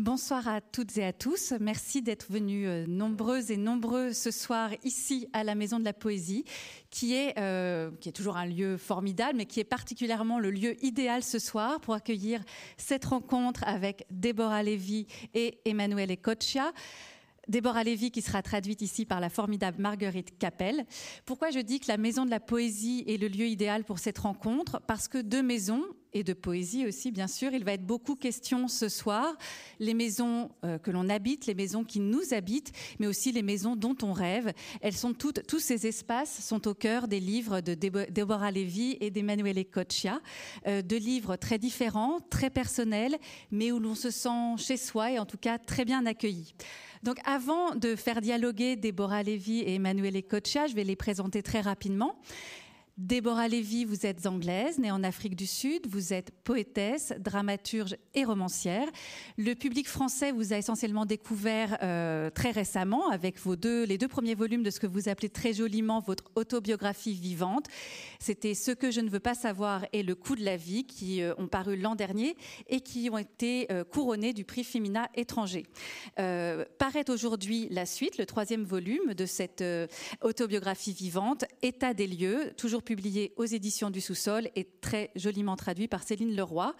Bonsoir à toutes et à tous. Merci d'être venus euh, nombreuses et nombreux ce soir ici à la Maison de la Poésie, qui est, euh, qui est toujours un lieu formidable, mais qui est particulièrement le lieu idéal ce soir pour accueillir cette rencontre avec Déborah Lévy et Emmanuel Ecoccia. Déborah Lévy qui sera traduite ici par la formidable Marguerite Capel. Pourquoi je dis que la Maison de la Poésie est le lieu idéal pour cette rencontre? Parce que deux maisons, et de poésie aussi, bien sûr. Il va être beaucoup question ce soir, les maisons euh, que l'on habite, les maisons qui nous habitent, mais aussi les maisons dont on rêve. Elles sont toutes, tous ces espaces sont au cœur des livres de Deborah Levy et d'Emmanuele Coccia, euh, deux livres très différents, très personnels, mais où l'on se sent chez soi et en tout cas très bien accueilli. Donc avant de faire dialoguer Deborah Levy et Emmanuele Coccia, je vais les présenter très rapidement. Déborah Lévy, vous êtes anglaise, née en Afrique du Sud, vous êtes poétesse, dramaturge et romancière. Le public français vous a essentiellement découvert euh, très récemment avec les deux premiers volumes de ce que vous appelez très joliment votre autobiographie vivante. C'était Ce que je ne veux pas savoir et Le coup de la vie qui euh, ont paru l'an dernier et qui ont été euh, couronnés du prix Femina étranger. paraît aujourd'hui la suite, le troisième volume de cette autobiographie vivante, État des lieux, toujours publié aux éditions du Sous-sol et très joliment traduit par Céline Leroy.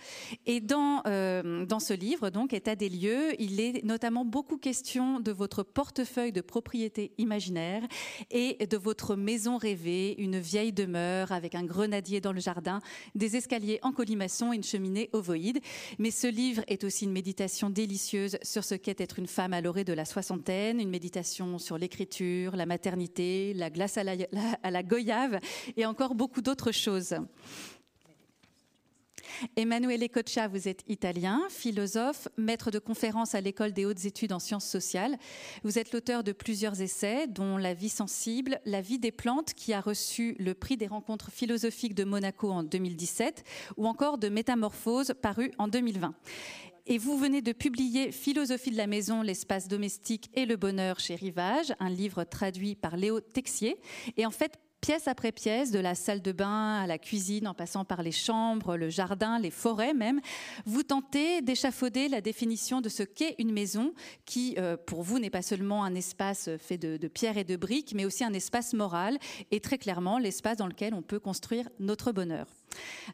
Et dans, euh, dans ce livre, donc, État des lieux, il est notamment beaucoup question de votre portefeuille de propriété imaginaire et de votre maison rêvée, une vieille demeure avec un grenadier dans le jardin, des escaliers en colimaçon et une cheminée ovoïde. Mais ce livre est aussi une méditation délicieuse sur ce qu'est être une femme à l'orée de la soixantaine, une méditation sur l'écriture, la maternité, la glace à la, à la goyave et encore beaucoup d'autres choses. Emmanuel Coccia, vous êtes italien, philosophe, maître de conférences à l'école des hautes études en sciences sociales. Vous êtes l'auteur de plusieurs essais, dont La vie sensible, La vie des plantes, qui a reçu le prix des rencontres philosophiques de Monaco en 2017, ou encore de Métamorphose, paru en 2020. Et vous venez de publier Philosophie de la maison, l'espace domestique et le bonheur chez Rivage, un livre traduit par Léo Texier. Et en fait, pièce après pièce, de la salle de bain à la cuisine, en passant par les chambres, le jardin, les forêts même, vous tentez d'échafauder la définition de ce qu'est une maison, qui euh, pour vous n'est pas seulement un espace fait de, de pierres et de briques, mais aussi un espace moral, et très clairement l'espace dans lequel on peut construire notre bonheur.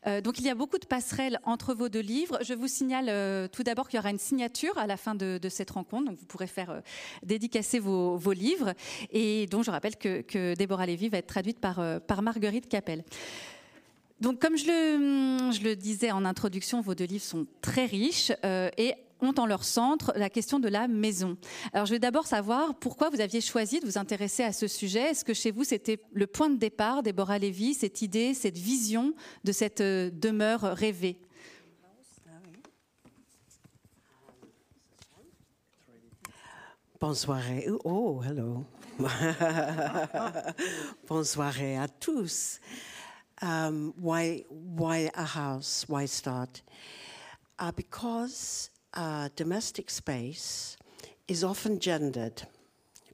Euh, donc il y a beaucoup de passerelles entre vos deux livres. Je vous signale euh, tout d'abord qu'il y aura une signature à la fin de, cette rencontre, donc vous pourrez faire dédicacer vos, livres. Et donc je rappelle que, que Déborah Lévy va être traduite par, par Marguerite Capel. Donc, comme je le, je le, disais en introduction, vos deux livres sont très riches et ont en leur centre la question de la maison. Alors je vais d'abord savoir pourquoi vous aviez choisi de vous intéresser à ce sujet. Est-ce que chez vous c'était le point de départ, Déborah Lévy, cette idée, cette vision de cette euh, demeure rêvée? Bonsoir. Oh, hello. Bonsoir à tous. Um, why, why a house? Why start? Uh, because uh, domestic space is often gendered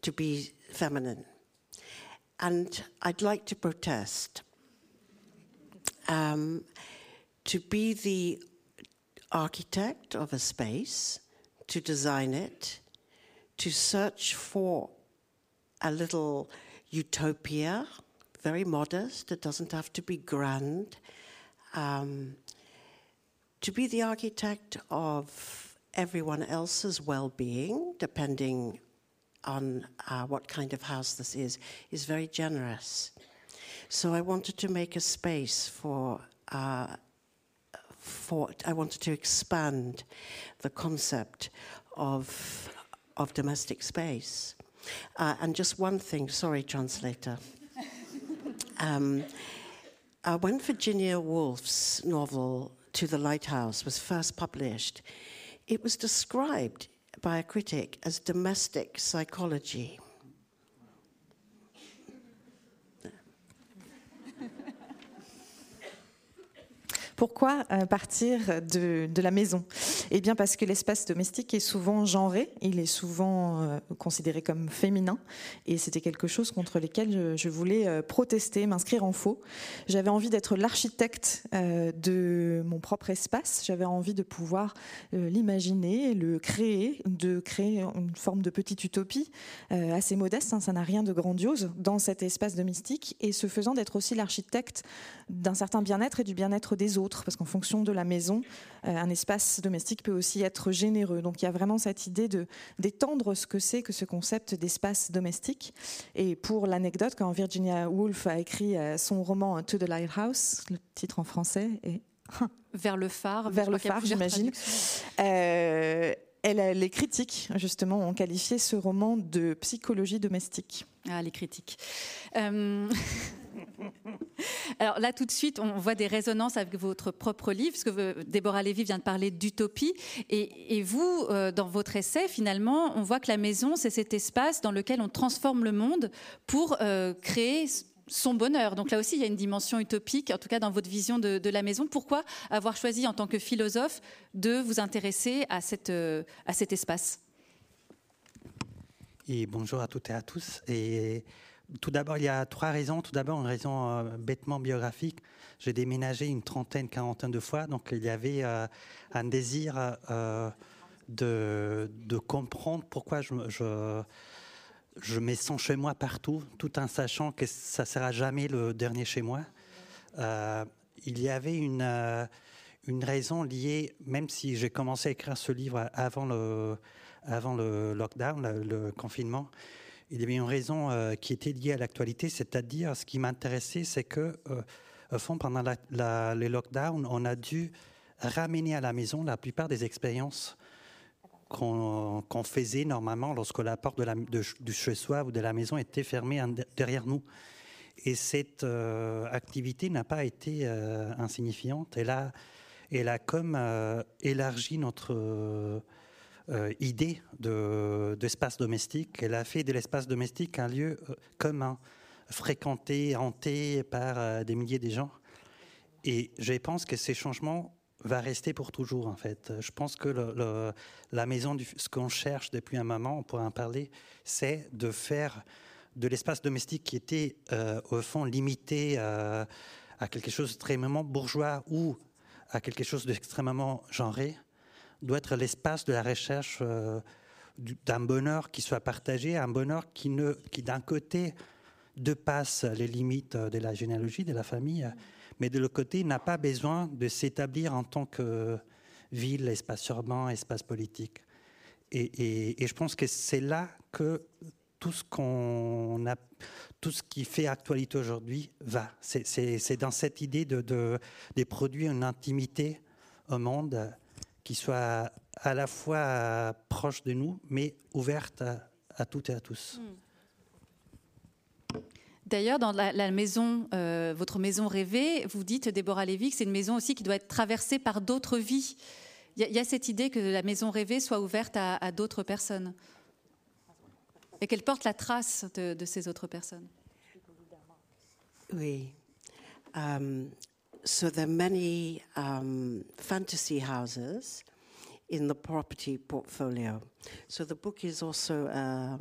to be feminine. And I'd like to protest. Um, to be the architect of a space, to design it, to search for a little utopia, very modest, it doesn't have to be grand. Um, to be the architect of everyone else's well being, depending on uh, what kind of house this is, is very generous. So I wanted to make a space for. Uh, for I wanted to expand the concept of of domestic space. Uh, and just one thing, sorry, translator. um, uh, when Virginia Woolf's novel To the Lighthouse was first published, it was described by a critic as domestic psychology. Pourquoi euh, partir de, la maison? Eh bien parce que l'espace domestique est souvent genré, il est souvent euh, considéré comme féminin, et c'était quelque chose contre lequel je, voulais euh, protester, m'inscrire en faux. J'avais envie d'être l'architecte de mon propre espace, j'avais envie de pouvoir l'imaginer, le créer, de créer une forme de petite utopie assez modeste, hein, ça n'a rien de grandiose dans cet espace domestique, et ce faisant d'être aussi l'architecte d'un certain bien-être et du bien-être des autres, parce qu'en fonction de la maison, euh, un espace domestique peut aussi être généreux. Donc il y a vraiment cette idée de d'étendre ce que c'est que ce concept d'espace domestique. Et pour l'anecdote, quand Virginia Woolf a écrit euh, son roman To the Lighthouse, le titre en français est vers le phare, vers le phare, j'imagine. Euh, elle, les critiques, justement, ont qualifié ce roman de psychologie domestique. Ah, les critiques. Alors là, tout de suite, on voit des résonances avec votre propre livre, parce que Déborah Lévy vient de parler d'utopie. Et, vous, euh, dans votre essai, finalement, on voit que la maison, c'est cet espace dans lequel on transforme le monde pour euh, créer son bonheur. Donc là aussi, il y a une dimension utopique, en tout cas dans votre vision de, la maison. Pourquoi avoir choisi, en tant que philosophe, de vous intéresser à, cette, euh, à cet espace? Et bonjour à toutes et à tous. Tout d'abord, il y a trois raisons. Tout d'abord, une raison euh, bêtement biographique. J'ai déménagé une trentaine, quarantaine de fois, donc il y avait euh, un désir euh, de, comprendre pourquoi je, je, je, mets son chez moi partout, tout en sachant que ça ne sera jamais le dernier chez moi. il y avait une, raison liée, même si j'ai commencé à écrire ce livre avant le lockdown, le confinement, il y avait une raison euh, qui était liée à l'actualité, c'est-à-dire ce qui m'intéressait, c'est que, euh, au fond, pendant les lockdowns, on a dû ramener à la maison la plupart des expériences qu'on faisait normalement lorsque la porte la, du chez-soi ou de la maison était fermée derrière nous. Et cette euh, activité n'a pas été insignifiante. Elle a, elle a comme élargi notre euh, idée d'espace domestique. Elle a fait de l'espace domestique un lieu euh, commun, fréquenté, hanté par euh, des milliers de gens. Et je pense que ces changements vont rester pour toujours en fait. Je pense que la maison, ce qu'on cherche depuis un moment, on pourrait en parler, c'est de faire de l'espace domestique qui était au fond limité à quelque chose d'extrêmement bourgeois ou à quelque chose d'extrêmement genré, doit être l'espace de la recherche euh, d'un bonheur qui soit partagé, un bonheur qui, ne, qui d'un côté dépasse les limites de la généalogie, de la famille, mais de l'autre côté n'a pas besoin de s'établir en tant que ville, espace urbain, espace politique. Et, je pense que c'est là que tout ce qu'on a, tout ce qui fait actualité aujourd'hui va. C'est, dans cette idée de, de, de, produire une intimité au monde qui soit à la fois proche de nous, mais ouverte à, toutes et à tous. Hmm. D'ailleurs, dans la, maison, euh, votre maison rêvée, vous dites, Déborah Lévy, que c'est une maison aussi qui doit être traversée par d'autres vies. Il y, a cette idée que la maison rêvée soit ouverte à, d'autres personnes et qu'elle porte la trace de, ces autres personnes. Oui. Um, so there are many um, fantasy houses in the property portfolio. So the book is also a,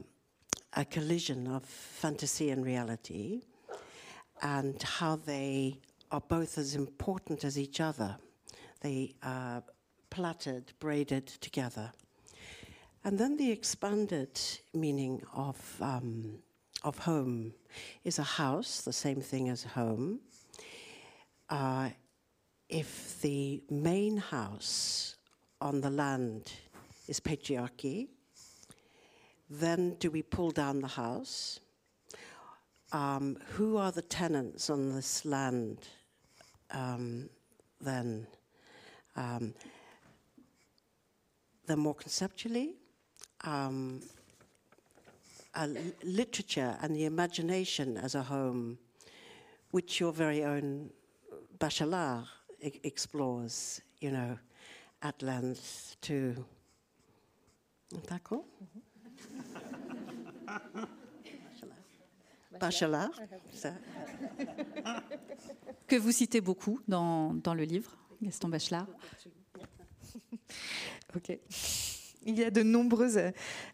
a collision of fantasy and reality and how they are both as important as each other. They are plaited, braided together. And then the expanded meaning of, um, of home is a house, the same thing as home, uh, if the main house on the land is patriarchy, then do we pull down the house? Um, who are the tenants on this land um, then? Um, then more conceptually, um, literature and the imagination as a home, which your very own Bachelard e explores, you know, at length to. D'accord? Bachelard. Que vous citez beaucoup dans, dans le livre, Gaston Bachelard. ok. Il y a de nombreuses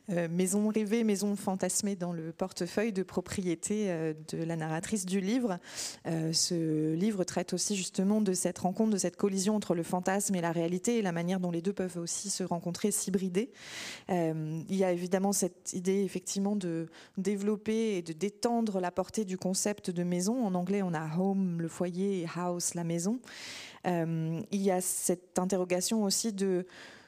euh, maisons rêvées, maisons fantasmées dans le portefeuille de propriété euh, de la narratrice du livre. Euh, ce livre traite aussi justement de cette rencontre, de cette collision entre le fantasme et la réalité et la manière dont les deux peuvent aussi se rencontrer, s'hybrider. il y a évidemment cette idée effectivement de développer et de détendre la portée du concept de maison. En anglais, on a home, le foyer, et house, la maison. il y a cette interrogation aussi de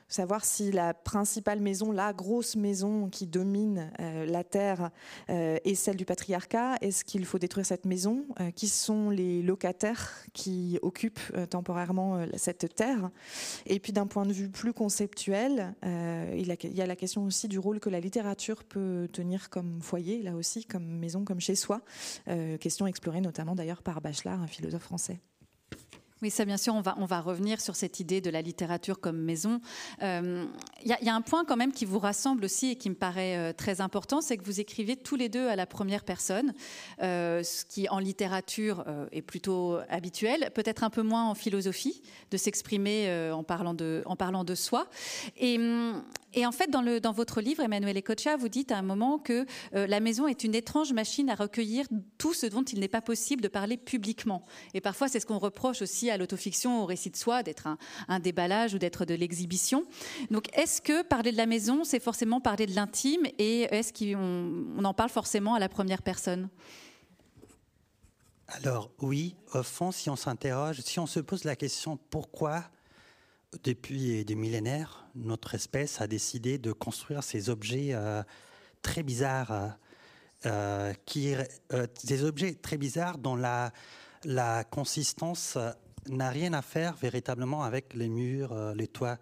savoir si la principale maison, la grosse maison qui domine euh, la Terre euh, est celle du patriarcat. Est-ce qu'il faut détruire cette maison euh, Qui sont les locataires qui occupent temporairement cette terre? Et puis d'un point de vue plus conceptuel, il, y a la question aussi du rôle que la littérature peut tenir comme foyer, là aussi, comme maison, comme chez soi. question explorée notamment d'ailleurs par Bachelard, un philosophe français. Oui, ça bien sûr, on va, on va revenir sur cette idée de la littérature comme maison. Il euh, y, a un point quand même qui vous rassemble aussi et qui me paraît euh, très important, c'est que vous écrivez tous les deux à la première personne, euh, ce qui en littérature est plutôt habituel, peut-être un peu moins en philosophie, de s'exprimer en, parlant de, en parlant de soi. Et, et en fait, dans, votre livre, Emmanuel Ecocha, vous dites à un moment que la maison est une étrange machine à recueillir tout ce dont il n'est pas possible de parler publiquement. Et parfois, c'est ce qu'on reproche aussi à l'autofiction, au récit de soi, d'être un, déballage ou d'être de l'exhibition. Donc, est-ce que parler de la maison, c'est forcément parler de l'intime et est-ce qu'on en parle forcément à la première personne? Alors oui, au fond, si on s'interroge, si on se pose la question pourquoi, depuis des millénaires, notre espèce a décidé de construire ces objets euh, très bizarres, euh, qui, euh, des objets très bizarres dont la, la consistance n'a rien à faire véritablement avec les murs, les toits.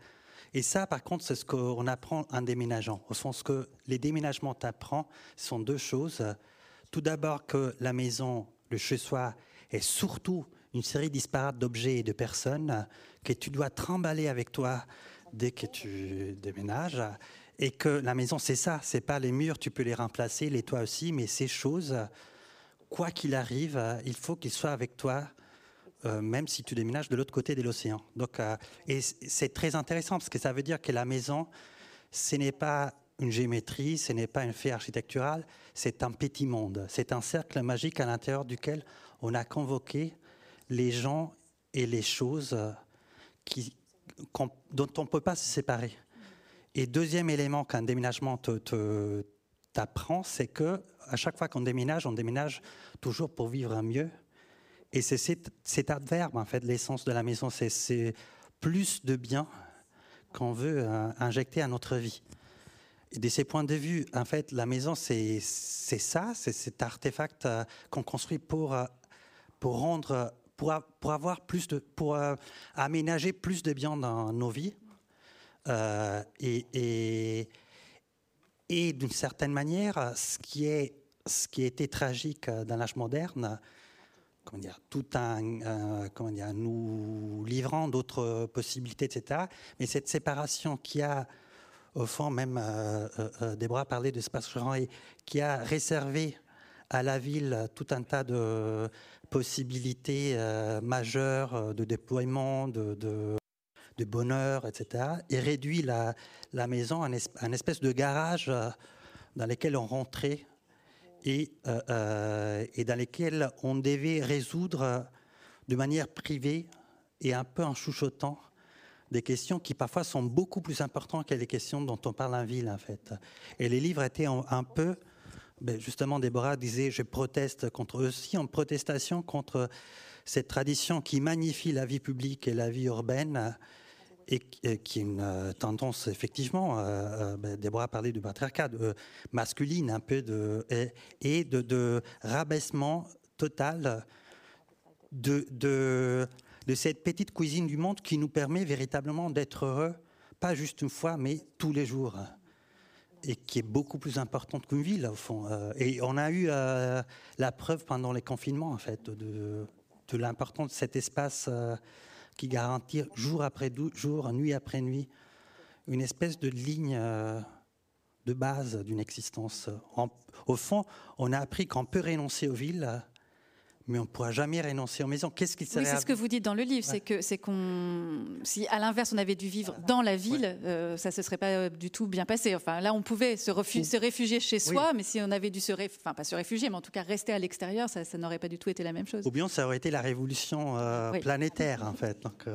Et ça, par contre, c'est ce qu'on apprend en déménageant. Au sens que les déménagements t'apprennent sont deux choses. Tout d'abord que la maison, le chez-soi, est surtout une série disparate d'objets et de personnes que tu dois trimballer avec toi dès que tu déménages. Et que la maison, c'est ça, c'est pas les murs, tu peux les remplacer, les toits aussi, mais ces choses, quoi qu'il arrive, il faut qu'ils soient avec toi euh, même si tu déménages de l'autre côté de l'océan. Donc, euh, et c'est très intéressant parce que ça veut dire que la maison, ce n'est pas une géométrie, ce n'est pas un fait architectural, c'est un petit monde, c'est un cercle magique à l'intérieur duquel on a convoqué les gens et les choses euh, dont on ne peut pas se séparer. Et deuxième élément qu'un déménagement te, t'apprend, c'est que à chaque fois qu'on déménage, on déménage toujours pour vivre mieux et c'est cet, adverbe, en fait, l'essence de la maison, c'est plus de bien qu'on veut euh, injecter à notre vie. Et de ces points de vue, en fait, la maison, c'est ça, c'est cet artefact euh, qu'on construit pour, pour rendre, pour, avoir plus de, pour aménager plus de bien dans nos vies. et, et, et d'une certaine manière, ce qui, est, ce qui été tragique dans l'âge moderne, comment dire, tout un, comment dire, nous livrant d'autres possibilités, etc. Mais cette séparation qui a, au fond, même euh, euh, euh Déborah parlait de espace et qui a réservé à la ville tout un tas de possibilités euh, majeures de déploiement, de, de, bonheur, etc., et réduit la, la maison à un espèce de garage dans lequel on rentrait et, euh, euh, et dans lesquels on devait résoudre de manière privée et un peu en chuchotant des questions qui parfois sont beaucoup plus importantes que les questions dont on parle en ville en fait. Et les livres étaient un peu, ben justement Déborah disait je proteste contre aussi en protestation contre cette tradition qui magnifie la vie publique et la vie urbaine et, qui est une euh, tendance effectivement, euh, euh ben, Déborah a du patriarcat, de, masculine un peu, de, et, de, rabaissement total de, de, cette petite cuisine du monde qui nous permet véritablement d'être heureux, pas juste une fois, mais tous les jours. Et qui est beaucoup plus importante qu'une ville, au fond. Euh, et on a eu la preuve pendant les confinements, en fait, de, l'importance de cet espace qui garantit jour après jour, nuit après nuit, une espèce de ligne euh, de base d'une existence. au fond, on a appris qu'on peut renoncer aux villes, mais on ne pourra jamais renoncer aux maisons. Qu'est-ce qui Oui, c'est ce que vous dites dans le livre, c'est que c'est qu'on, si à l'inverse on avait dû vivre dans la ville, euh, ça se serait pas euh, du tout bien passé. Enfin, là, on pouvait se, se réfugier chez soi, mais si on avait dû se, enfin pas se réfugier, mais en tout cas rester à l'extérieur, ça, n'aurait pas du tout été la même chose. Ou bien ça aurait été la révolution euh, planétaire, en fait. Donc,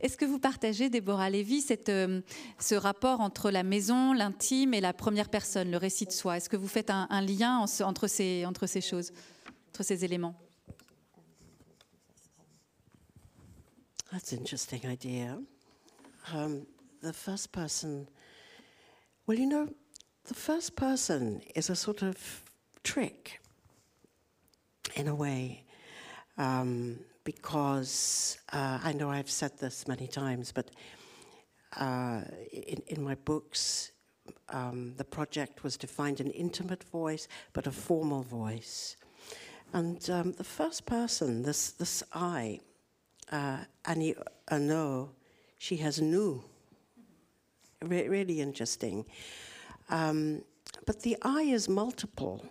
Est-ce que vous partagez, Déborah Lévy, cette, ce rapport entre la maison, l'intime et la première personne, le récit de soi? Est-ce que vous faites un, un lien entre ces, entre ces choses? Entre ces éléments That's an interesting idea. Um, the first person, well, you know, the first person is a sort of trick in a way, um, because uh, I know I've said this many times, but uh, in, in, my books, um, the project was to find an intimate voice, but a formal voice. And um, the first person, this, this I, uh, Annie Arnaud, she has new. Re- really interesting. Um, but the I is multiple.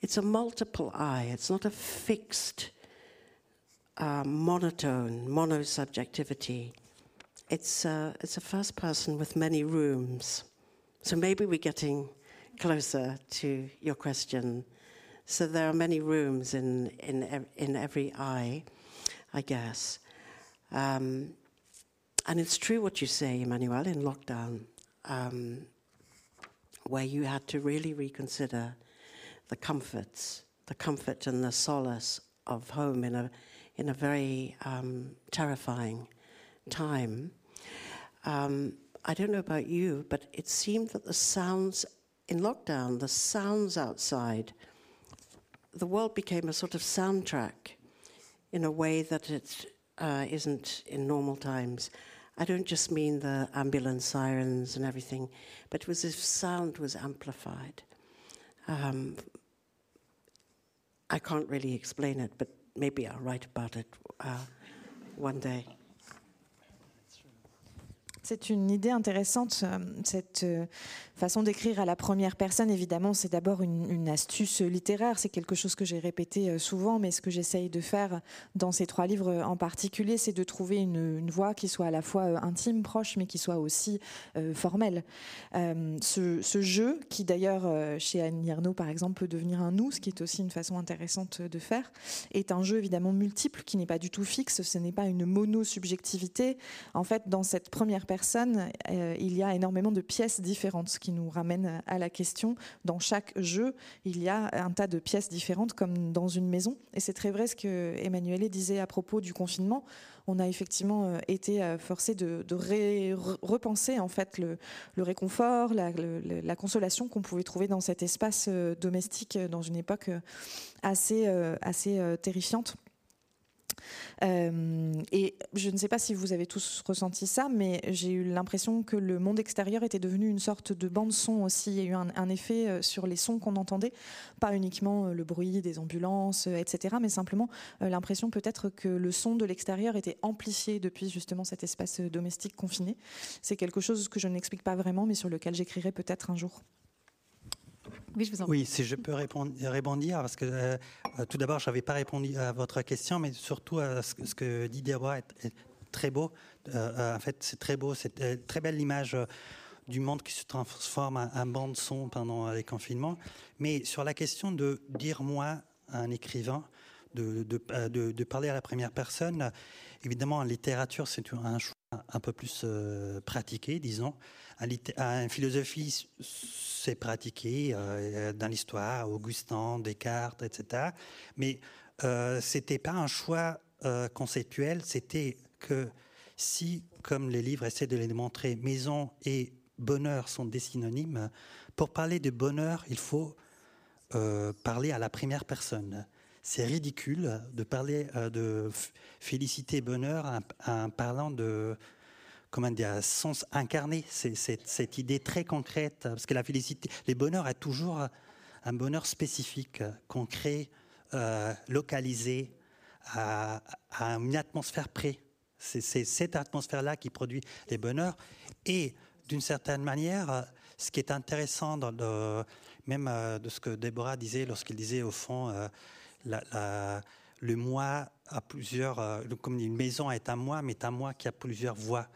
It's a multiple I. It's not a fixed uh, monotone, monosubjectivity. It's, uh, it's a first person with many rooms. So maybe we're getting closer to your question so there are many rooms in, in, in every eye, I guess. Um, and it's true what you say, Emmanuel, in lockdown, um, where you had to really reconsider the comforts, the comfort and the solace of home in a, in a very um, terrifying time. Um, I don't know about you, but it seemed that the sounds in lockdown, the sounds outside, the world became a sort of soundtrack in a way that it uh, not in normal times. I don't just mean the ambulance sirens and everything, but it was as if sound was amplified. Um, I can't really explain it, but maybe I'll write about it uh, one day. C'est une idée intéressante, euh, cette euh, façon d'écrire à la première personne. Évidemment, c'est d'abord une, astuce littéraire, c'est quelque chose que j'ai répété euh, souvent, mais ce que j'essaye de faire dans ces trois livres en particulier, c'est de trouver une, voix qui soit à la fois intime, proche, mais qui soit aussi formelle. ce, jeu, qui d'ailleurs chez Annie Ernaux, par exemple, peut devenir un nous, ce qui est aussi une façon intéressante de faire, est un jeu évidemment multiple, qui n'est pas du tout fixe, ce n'est pas une mono-subjectivité. En fait, dans cette première personne, euh, il y a énormément de pièces différentes, ce qui nous ramène à la question. Dans chaque jeu, il y a un tas de pièces différentes, comme dans une maison. Et c'est très vrai ce que Emmanuel disait à propos du confinement. On a effectivement euh, été euh, forcé de, repenser en fait le, réconfort, la, consolation qu'on pouvait trouver dans cet espace domestique dans une époque assez terrifiante. Euh, et je ne sais pas si vous avez tous ressenti ça, mais j'ai eu l'impression que le monde extérieur était devenu une sorte de bande son aussi. Il y a eu un, effet euh, sur les sons qu'on entendait, pas uniquement euh, le bruit des ambulances, etc., mais simplement l'impression peut-être que le son de l'extérieur était amplifié depuis justement cet espace domestique confiné. C'est quelque chose que je n'explique pas vraiment, mais sur lequel j'écrirai peut-être un jour. Oui, si je peux répondre, parce que euh, euh, tout d'abord, je n'avais pas répondu à votre question, mais surtout à ce, que dit Deborah est, très beau. Euh, en fait, c'est très beau, c'est très belle l'image du monde qui se transforme en, bande son pendant les confinements. Mais sur la question de dire moi à un écrivain, de, de, de, parler à la première personne, évidemment, en littérature, c'est un choix un peu plus pratiqué, disons. En, philosophie, c'est pratiqué euh, dans l'histoire, Augustin, Descartes, etc. Mais euh, ce n'était pas un choix euh, conceptuel, c'était que si, comme les livres essaient de les démontrer, maison et bonheur sont des synonymes, pour parler de bonheur, il faut parler à la première personne. C'est ridicule de parler de félicité, bonheur en parlant de comment dire, sens incarné, cette idée très concrète, parce que la félicité, les bonheurs est toujours un bonheur spécifique, concret, euh, localisé, à, une atmosphère près. C'est cette atmosphère-là qui produit les bonheurs. Et d'une certaine manière, ce qui est intéressant, dans même euh, de ce que Déborah disait lorsqu'il disait au fond, euh, le moi a plusieurs, comme une maison est un moi, mais est un moi qui a plusieurs voix.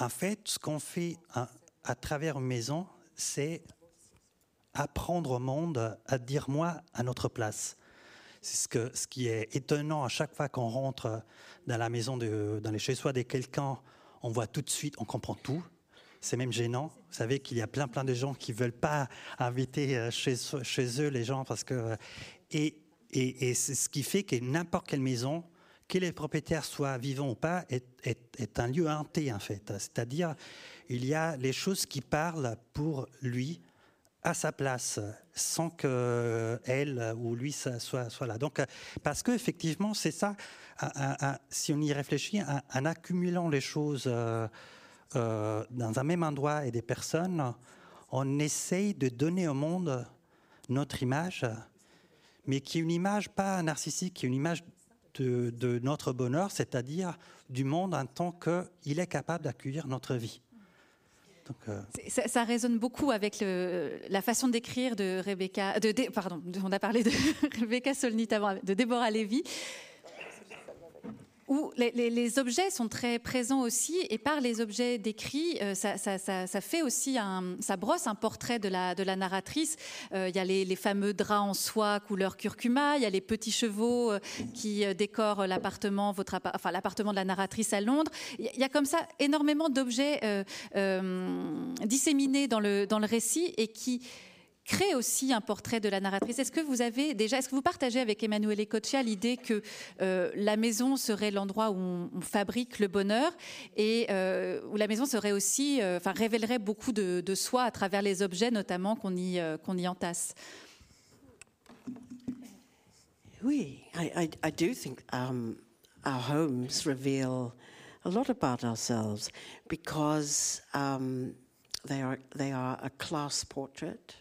En fait, ce qu'on fait à, travers une maison, c'est apprendre au monde à dire moi à notre place. C'est ce, qui est étonnant à chaque fois qu'on rentre dans la maison, dans les chez-soi de quelqu'un, on voit tout de suite, on comprend tout. C'est même gênant. Vous savez qu'il y a plein plein de gens qui veulent pas inviter euh, chez, eux les gens parce que et, et, et c'est ce qui fait que n'importe quelle maison, que les propriétaires soient vivants ou pas, est, un lieu hanté en fait. C'est-à-dire il y a les choses qui parlent pour lui à sa place, sans que elle ou lui soit, là. Donc, parce que effectivement, c'est ça. si on y réfléchit, en, en accumulant les choses euh, euh, dans un même endroit et des personnes, on essaye de donner au monde notre image, mais qui est une image pas narcissique, qui est une image de, notre bonheur, c'est-à-dire du monde en tant qu'il est capable d'accueillir notre vie. Donc, euh, Ça, résonne beaucoup avec la façon d'écrire de Rebecca, de, pardon, on a parlé de Rebecca Solnit avant, de Déborah Lévy, où les, objets sont très présents aussi, et par les objets décrits, euh, ça, fait aussi un, ça brosse un portrait de la, narratrice. Euh, Il y a les, fameux draps en soie couleur curcuma, il y a les petits chevaux euh, qui décorent l'appartement, l'appartement de la narratrice à Londres. Il y a- comme ça énormément d'objets disséminés dans le, dans le récit et qui crée aussi un portrait de la narratrice. Est-ce que vous avez déjà, est-ce que vous partagez avec Emmanuel Ecoccia l'idée que euh, la maison serait l'endroit où on, fabrique le bonheur et euh, où la maison serait aussi, euh, enfin, révélerait beaucoup de, soi à travers les objets, notamment qu'on y, entasse? Oui, I, I, I do think um, our homes reveal a lot about ourselves because um, they they are a class portrait,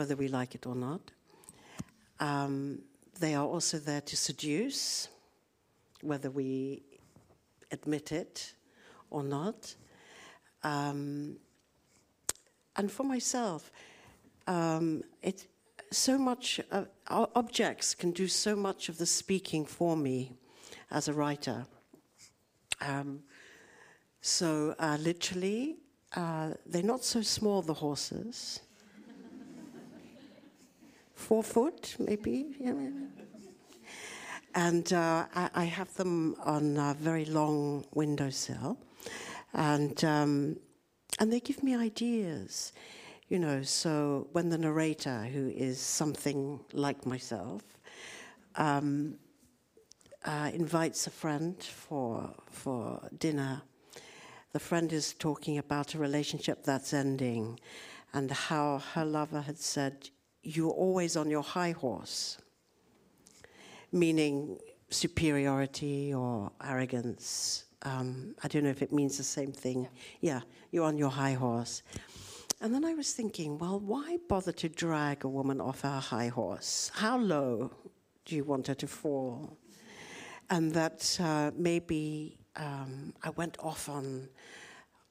whether we like it or not. Um, they are also there to seduce, whether we admit it or not. Um, and for myself, um, it so much uh, objects can do so much of the speaking for me as a writer. Um, so uh, literally, uh, they're not so small. The horses, four foot maybe. And uh, I, I have them on a very long windowsill, and um, and they give me ideas you know, so when the narrator, who is something like myself, um, uh, invites a friend for for dinner, the friend is talking about a relationship that's ending, and how her lover had said, "You're always on your high horse," meaning superiority or arrogance. Um, I don't know if it means the same thing. yeah, you're on your high horse. And then I was thinking, well, why bother to drag a woman off her high horse? How low do you want her to fall? And that uh, maybe um, I went off on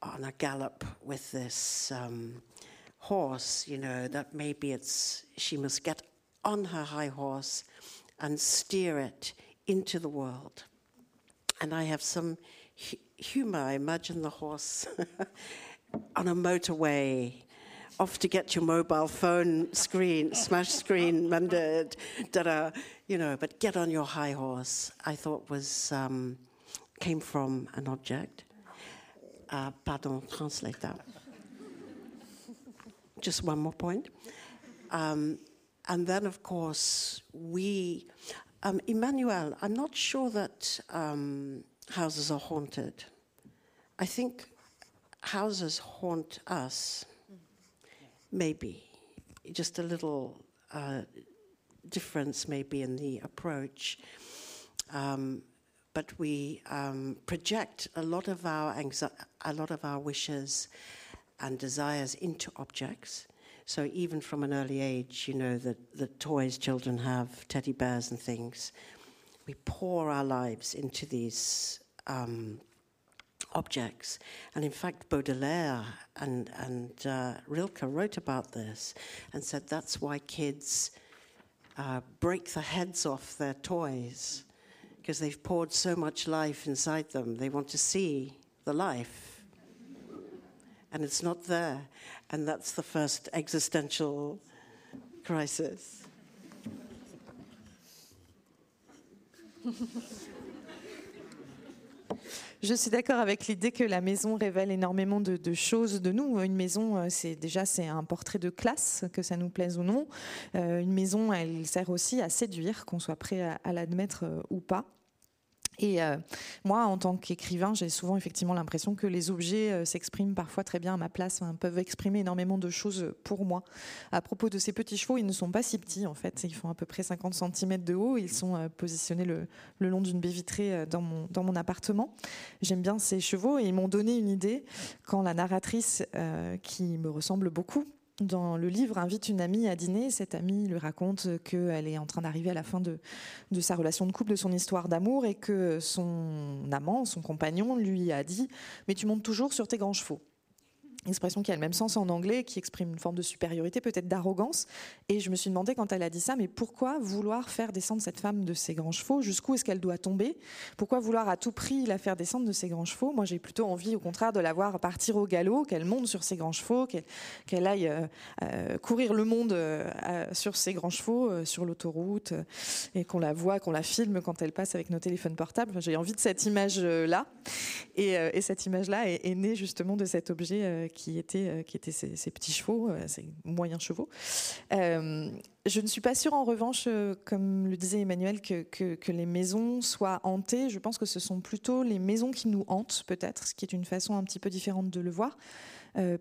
on a gallop with this um, horse. You know that maybe it's she must get on her high horse and steer it into the world. And I have some hu- humor. I imagine the horse on a motorway, off to get your mobile phone screen, smash screen mended, da you know, but get on your high horse, I thought was, um, came from an object. Uh, pardon, translate that. Just one more point. Um, and then, of course, we, um, Emmanuel, I'm not sure that um, houses are haunted. I think houses haunt us. Maybe. Just a little uh, difference, maybe, in the approach. Um, but we um, project a lot of our anxi- a lot of our wishes and desires into objects. So even from an early age, you know, the, the toys children have, teddy bears and things, we pour our lives into these um, objects. And in fact, Baudelaire and, and uh, Rilke wrote about this and said that's why kids uh, break the heads off their toys because they've poured so much life inside them. They want to see the life. And it's not there. And that's the first existential crisis. Je suis d'accord avec l'idée que la maison révèle énormément de, choses de nous. Une maison, euh, c'est déjà c'est un portrait de classe, que ça nous plaise ou non. Euh, une maison, elle sert aussi à séduire, qu'on soit prêt à l'admettre euh, ou pas. Et euh, moi, en tant qu'écrivain, j'ai souvent effectivement l'impression que les objets euh, s'expriment parfois très bien à ma place, peuvent exprimer énormément de choses pour moi. À propos de ces petits chevaux, ils ne sont pas si petits en fait, ils font à peu près 50 cm de haut, ils sont euh, positionnés le, long d'une baie vitrée dans mon appartement. J'aime bien ces chevaux et ils m'ont donné une idée quand la narratrice, qui me ressemble beaucoup, dans le livre, invite une amie à dîner. Cette amie lui raconte qu'elle est en train d'arriver à la fin de, sa relation de couple, de son histoire d'amour, et que son amant, son compagnon, lui a dit Mais tu montes toujours sur tes grands chevaux expression qui a le même sens en anglais, qui exprime une forme de supériorité, peut-être d'arrogance. Et je me suis demandé quand elle a dit ça, mais pourquoi vouloir faire descendre cette femme de ses grands chevaux? Jusqu'où est-ce qu'elle doit tomber? Pourquoi vouloir à tout prix la faire descendre de ses grands chevaux? Moi, j'ai plutôt envie, au contraire, de la voir partir au galop, qu'elle monte sur ses grands chevaux, qu'elle aille euh, euh, courir le monde euh, sur ses grands chevaux, sur l'autoroute, et qu'on la voit, qu'on la filme quand elle passe avec nos téléphones portables. j'ai envie de cette image-là. Et, cette image-là est, née justement de cet objet qui étaient, euh, qui étaient ces, petits chevaux, euh, ces moyens chevaux. Euh, je ne suis pas sûre, en revanche, comme le disait Emmanuel, que, que, les maisons soient hantées. Je pense que ce sont plutôt les maisons qui nous hantent, peut-être, ce qui est une façon un petit peu différente de le voir.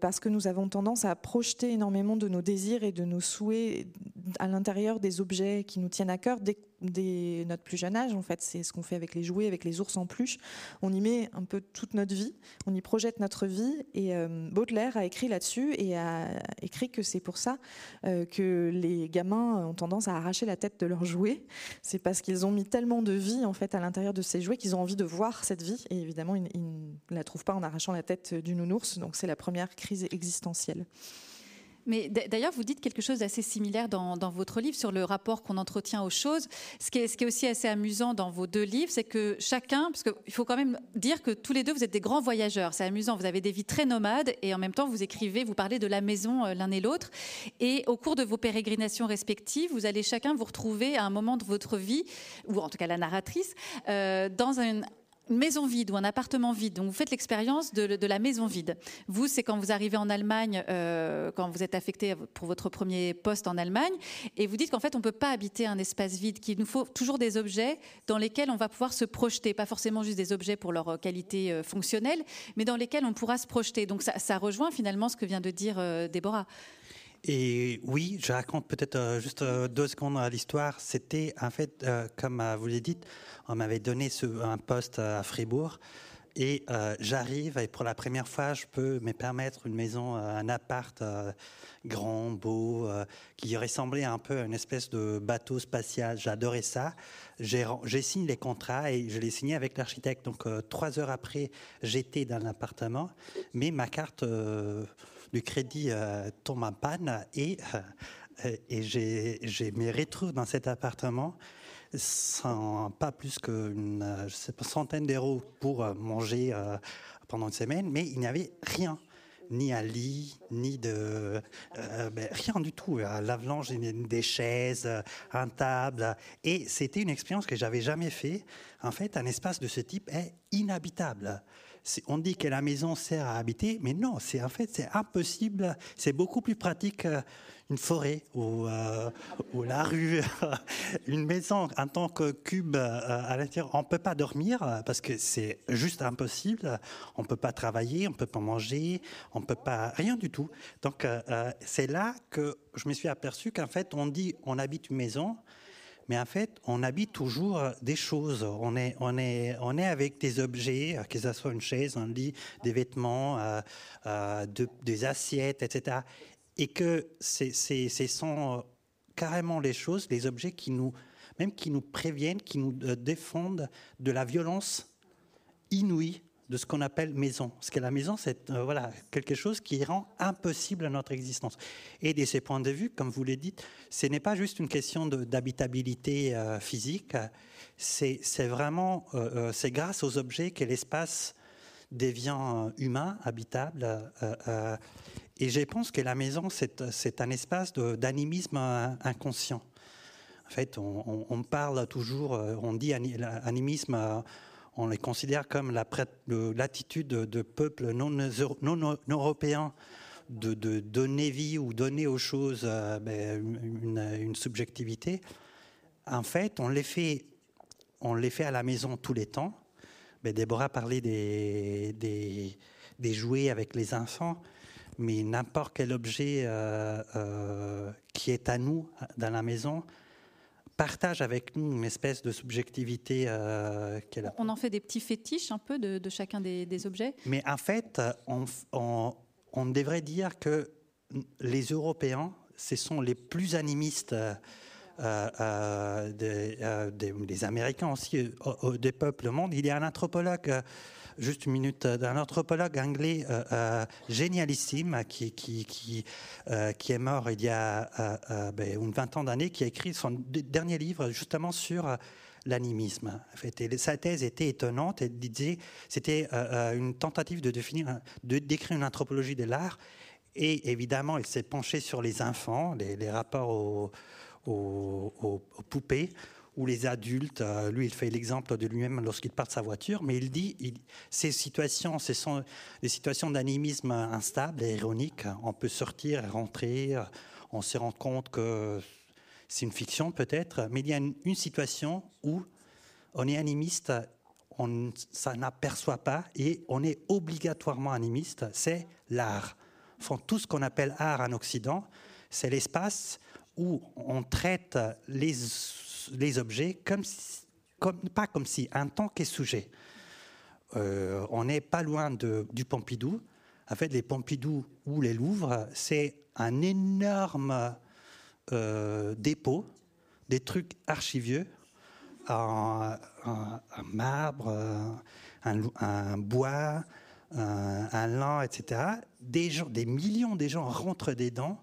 parce que nous avons tendance à projeter énormément de nos désirs et de nos souhaits à l'intérieur des objets qui nous tiennent à cœur dès, dès notre plus jeune âge. En fait, c'est ce qu'on fait avec les jouets, avec les ours en peluche. On y met un peu toute notre vie, on y projette notre vie. Et euh, Baudelaire a écrit là-dessus et a écrit que c'est pour ça euh, que les gamins ont tendance à arracher la tête de leurs jouets. C'est parce qu'ils ont mis tellement de vie en fait à l'intérieur de ces jouets qu'ils ont envie de voir cette vie. Et évidemment, ils, ils ne la trouvent pas en arrachant la tête du nounours. Donc c'est la première crise existentielle. Mais d'ailleurs, vous dites quelque chose d'assez similaire dans, votre livre sur le rapport qu'on entretient aux choses. Ce qui, est, aussi assez amusant dans vos deux livres, c'est que chacun, parce qu'il faut quand même dire que tous les deux, vous êtes des grands voyageurs. C'est amusant, vous avez des vies très nomades et en même temps, vous écrivez, vous parlez de la maison euh, l'un et l'autre. Et au cours de vos pérégrinations respectives, vous allez chacun vous retrouver à un moment de votre vie, ou en tout cas la narratrice, euh, dans un, maison vide ou un appartement vide. Donc vous faites l'expérience de, la maison vide. Vous, c'est quand vous arrivez en Allemagne, euh, quand vous êtes affecté pour votre premier poste en Allemagne, et vous dites qu'en fait on ne peut pas habiter un espace vide, qu'il nous faut toujours des objets dans lesquels on va pouvoir se projeter, pas forcément juste des objets pour leur qualité euh, fonctionnelle, mais dans lesquels on pourra se projeter. Donc ça, rejoint finalement ce que vient de dire euh, Déborah. Et oui, je raconte peut-être juste deux secondes à l'histoire. C'était en fait, comme vous l'avez dit, on m'avait donné un poste à Fribourg. Et euh, j'arrive et pour la première fois, je peux me permettre une maison, euh, un appart euh, grand, beau, qui ressemblait un peu à une espèce de bateau spatial. J'adorais ça. J'ai signé les contrats et je les signé avec l'architecte. Donc trois heures après, j'étais dans l'appartement, mais ma carte du crédit tombe en panne et, et je me retrouve dans cet appartement sans pas plus qu'une euh, centaine d'euros pour euh, manger euh, pendant une semaine, mais il n'y avait rien ni un lit, ni de ben, rien du tout. Un lave-linge, des chaises, un table. Et c'était une expérience que j'avais jamais fait. En fait, un espace de ce type est inhabitable. On dit que la maison sert à habiter, mais non, c'est en fait c'est impossible. C'est beaucoup plus pratique une forêt ou, euh, la rue, une maison en tant que cube euh, à l'intérieur. On peut pas dormir parce que c'est juste impossible. On peut pas travailler, on peut pas manger, on peut pas rien du tout. Donc euh, c'est là que je me suis aperçu qu'en fait on dit on habite une maison. Mais en fait, on habite toujours des choses. On est, avec des objets, que ce soit une chaise, un lit, des vêtements, des assiettes, etc et que ce sont euh, carrément les choses, les objets qui nous, même qui nous préviennent, qui nous euh, défendent de la violence inouïe de ce qu'on appelle maison. Parce que la maison, c'est euh, voilà, quelque chose qui rend impossible notre existence. Et de ces points de vue, comme vous l'avez dit, ce n'est pas juste une question d'habitabilité euh, physique, c'est vraiment, euh, grâce aux objets que l'espace devient humain, habitable. et je pense que la maison, c'est un espace d'animisme inconscient. En fait, on, on, parle toujours, on dit animisme on les considère comme l'attitude de, peuples non, européens de, donner vie ou donner aux choses euh, ben, une, subjectivité. En fait, on les fait, on les fait à la maison tous les temps. Ben, Déborah parlait des, des, jouets avec les enfants, mais n'importe quel objet euh, euh, qui est à nous dans la maison, partage avec nous une espèce de subjectivité euh, qu'elle a. On en fait des petits fétiches un peu de, chacun des, objets Mais en fait, on, on, devrait dire que les Européens, ce sont les plus animistes euh, euh, des, Américains aussi, des peuples monde. Il y a un anthropologue juste une minute, d'un anthropologue anglais euh, euh, génialissime qui, qui, qui, euh, qui, est mort il y a ben, une vingtaine d'années, qui a écrit son dernier livre justement sur l'animisme. Sa thèse était étonnante. Elle disait, c'était une tentative de définir, de décrire une anthropologie de l'art. Et évidemment, il s'est penché sur les enfants, les, rapports aux, aux, poupées ou les adultes, euh, lui, il fait l'exemple de lui-même lorsqu'il part de sa voiture, mais il dit, ces situations, ce sont des situations d'animisme instable et ironique. On peut sortir et rentrer, on se rend compte que c'est une fiction peut-être, mais il y a une, situation où on est animiste, on ça n'aperçoit pas et on est obligatoirement animiste, c'est l'art. Font tout ce qu'on appelle art en Occident, c'est l'espace où on traite les les objets comme, pas comme si, en tant que sujet. Euh, on n'est pas loin de, du Pompidou. En fait, les Pompidou ou les Louvres, c'est un énorme euh, dépôt, des trucs archivieux, en, marbre, un, bois, un, lin, etc. Des, gens, des millions de gens rentrent dedans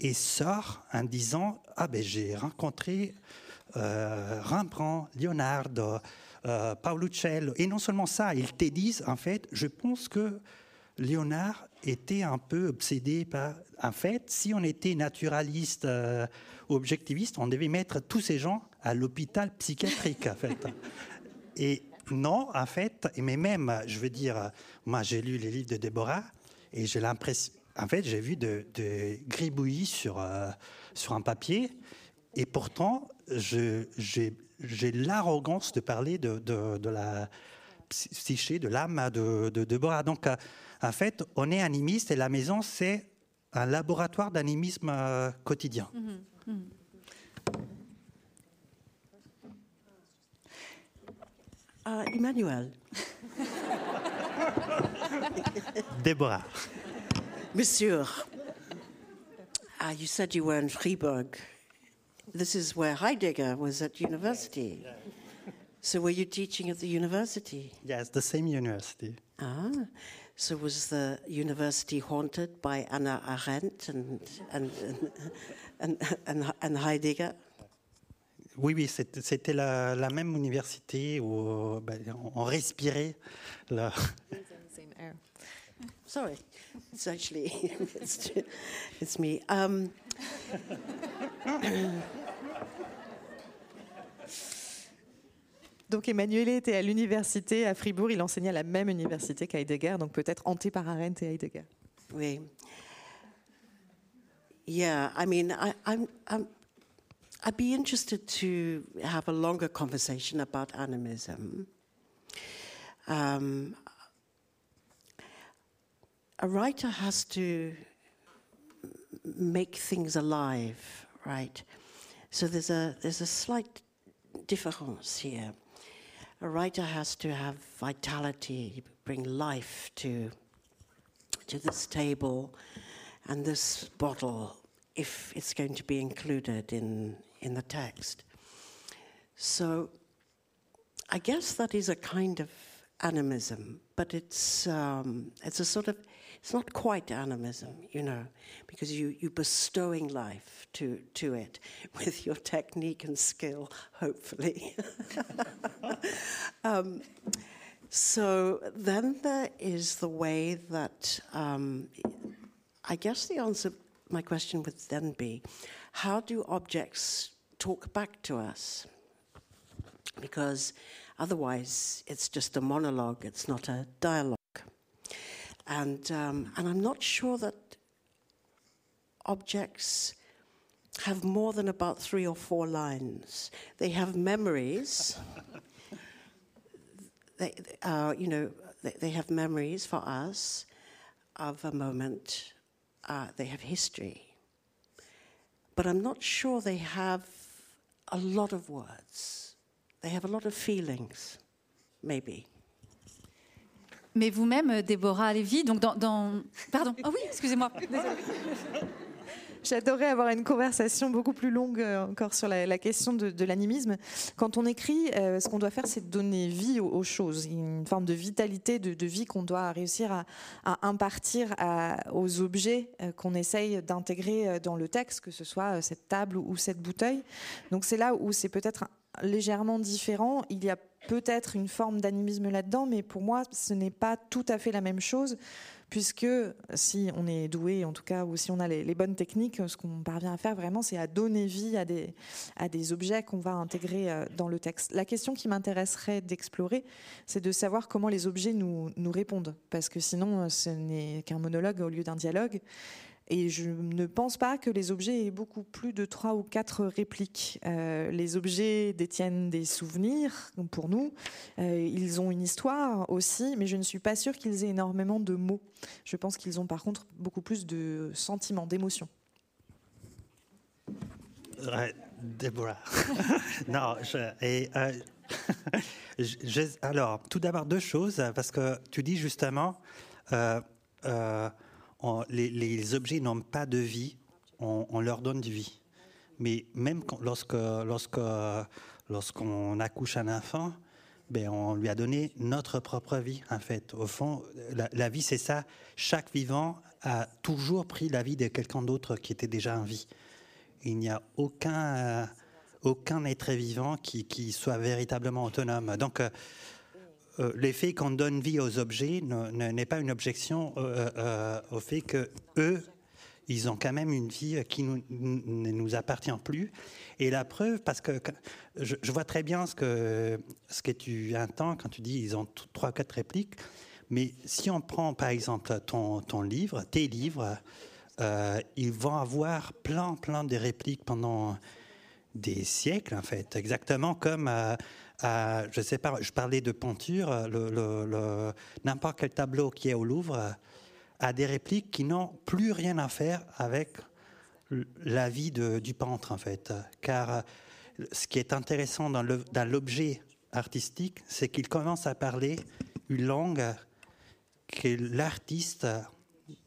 et sortent en disant Ah ben j'ai rencontré euh, Rembrandt, Leonardo, euh, Paoluccello. Et non seulement ça, ils te disent, en fait, je pense que Léonard était un peu obsédé par... En fait, si on était naturaliste euh, objectiviste, on devait mettre tous ces gens à l'hôpital psychiatrique, en fait. Et non, en fait, mais même, je veux dire, moi j'ai lu les livres de Déborah et j'ai l'impression, en fait, j'ai vu de, de gribouillis sur, sur un papier et pourtant, j'ai l'arrogance de parler de, de, la psyché, de l'âme de, de, Deborah. Donc, euh, en fait, on est animiste et la maison, c'est un laboratoire d'animisme euh, quotidien. Mm-hmm. Mm-hmm. Uh, Emmanuel. Déborah. Monsieur, uh, you said you were in Fribourg. this is where Heidegger was at university. So were you teaching at the university? Yes, the same university. Ah, so was the university haunted by Anna Arendt and, and, and, and, and Heidegger? Oui, oui, c'était la, la, même université où ben, on respirait la. Sorry, it's actually it's, it's me. Um, Donc Emmanuel était à l'université à Fribourg, il enseignait à la même université qu'Heidegger, donc peut-être hanté par Arendt et Heidegger. Oui. Yeah, I mean, I, I'm, I'm, I'd be interested to have a longer conversation about animism. Um, a writer has to make things alive, right? So there's a there's a slight difference here. A writer has to have vitality, bring life to to this table and this bottle if it's going to be included in in the text. So I guess that is a kind of animism, but it's um, it's a sort of it's not quite animism, you know, because you you bestowing life to to it with your technique and skill, hopefully. um, so then there is the way that um, I guess the answer my question would then be, how do objects talk back to us? Because Otherwise, it's just a monologue, it's not a dialogue. And, um, and I'm not sure that objects have more than about three or four lines. They have memories. they, uh, you know, they, they, have memories for us of a moment. Uh, they have history. But I'm not sure they have a lot of words. They have a lot of feelings, maybe. Mais vous-même, Déborah Lévy, donc dans. Pardon. Ah oui, excusez-moi. J'adorais avoir une conversation beaucoup plus longue euh, encore sur la, question de, l'animisme. Quand on écrit, euh, ce qu'on doit faire, c'est donner vie aux, choses, une forme de vitalité, de, vie qu'on doit réussir à, impartir aux objets euh, qu'on essaye d'intégrer dans le texte, que ce soit cette table ou cette bouteille. Donc c'est là où c'est peut-être légèrement différent. Il y a peut-être une forme d'animisme là-dedans, mais pour moi, ce n'est pas tout à fait la même chose, puisque si on est doué, en tout cas, ou si on a les, bonnes techniques, ce qu'on parvient à faire vraiment, c'est à donner vie à des, objets qu'on va intégrer euh, dans le texte. La question qui m'intéresserait d'explorer, c'est de savoir comment les objets nous, nous répondent, parce que sinon, ce n'est qu'un monologue au lieu d'un dialogue. Et je ne pense pas que les objets aient beaucoup plus de trois ou quatre répliques. Euh, les objets détiennent des souvenirs pour nous. Euh, ils ont une histoire aussi, mais je ne suis pas sûre qu'ils aient énormément de mots. Je pense qu'ils ont par contre beaucoup plus de sentiments, d'émotions. Déborah. non, et, euh, alors, tout d'abord, deux choses, parce que tu dis justement les, objets n'ont pas de vie, on, leur donne de vie. Mais même lorsque, lorsque, lorsqu'on accouche un enfant, ben on lui a donné notre propre vie, en fait. Au fond, la, vie, c'est ça. Chaque vivant a toujours pris la vie de quelqu'un d'autre qui était déjà en vie. Il n'y a aucun, aucun être vivant qui, soit véritablement autonome. Donc, euh, euh, l'effet qu'on donne vie aux objets n'est pas une objection euh, euh, au fait que eux, ils ont quand même une vie qui ne nous appartient plus. Et la preuve, parce que je, vois très bien ce que, ce que tu entends quand tu dis ils ont trois, quatre répliques. Mais si on prend par exemple ton, ton livre, tes livres, ils vont avoir plein, plein de répliques pendant des siècles en fait, exactement comme pas, je parlais de peinture, le, n'importe quel tableau qui est au Louvre a des répliques qui n'ont plus rien à faire avec la vie du peintre, en fait. Car ce qui est intéressant dans l'objet artistique, c'est qu'il commence à parler une langue que l'artiste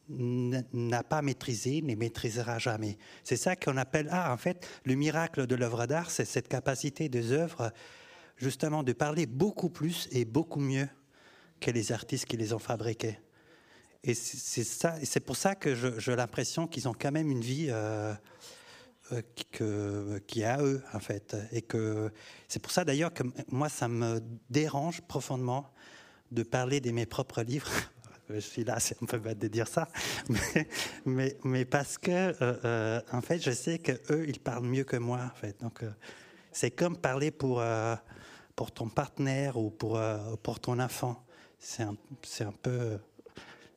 n'a pas maîtrisée, ne maîtrisera jamais. C'est ça qu'on appelle, ah, en fait, le miracle de l'œuvre d'art, c'est cette capacité des œuvres justement de parler beaucoup plus et beaucoup mieux que les artistes qui les ont fabriqués. Et c'est ça, c'est pour ça que j'ai l'impression qu'ils ont quand même une vie euh, euh, qui est à eux en fait, et que c'est pour ça d'ailleurs que moi ça me dérange profondément de parler de mes propres livres. Je suis là, c'est un peu bête de dire ça, mais, mais, parce que euh, en fait, je sais que eux, ils parlent mieux que moi en fait. Donc c'est comme parler pour pour ton partenaire ou pour, euh, pour ton enfant. C'est un, c'est un peu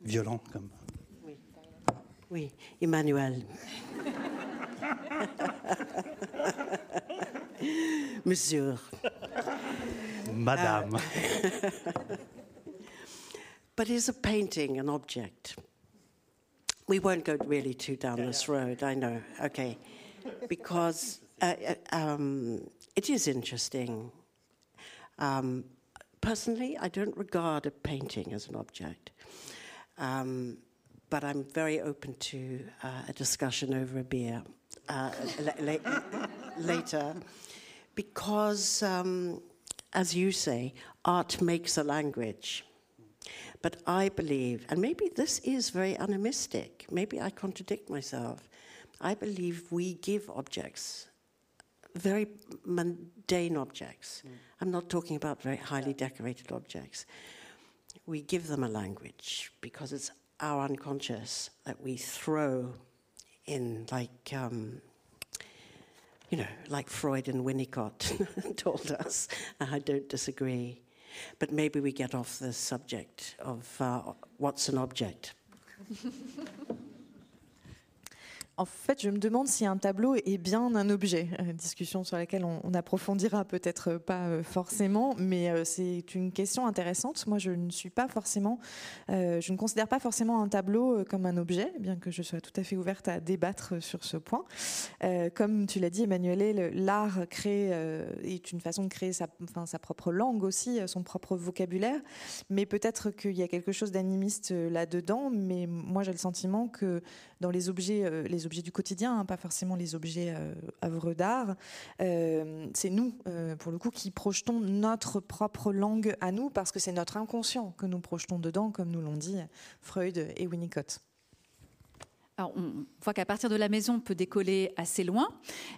violent comme. Oui, oui. Emmanuel. Monsieur. Madame. Uh, but is a painting an object? We won't go really too down yeah, this yeah. road, I know. Okay. Because uh, uh um, it is interesting Um, personally, I don't regard a painting as an object, um, but I'm very open to uh, a discussion over a beer uh, la- la- later because um, as you say, art makes a language. But I believe, and maybe this is very animistic, maybe I contradict myself. I believe we give objects, very mundane objects. Mm. I'm not talking about very highly decorated objects. We give them a language because it's our unconscious that we throw in, like, um, you know, like Freud and Winnicott told us. I don't disagree. But maybe we get off the subject of uh, what's an object. En fait, je me demande si un tableau est bien un objet. Euh, discussion sur laquelle on, approfondira peut-être pas euh, forcément, mais euh, c'est une question intéressante. Moi, je ne suis pas forcément, je ne considère pas forcément un tableau comme un objet, bien que je sois tout à fait ouverte à débattre sur ce point. comme tu l'as dit, Emmanuel, l'art crée est une façon de créer sa propre langue aussi, son propre vocabulaire. Mais peut-être qu'il y a quelque chose d'animiste là-dedans. Mais moi, j'ai le sentiment que dans les objets, les objets objets du quotidien, hein, pas forcément les objets euh, œuvres d'art. Euh, c'est nous, euh, pour le coup, qui projetons notre propre langue à nous, parce que c'est notre inconscient que nous projetons dedans, comme nous l'ont dit Freud et Winnicott on voit qu'à partir de la maison, on peut décoller assez loin,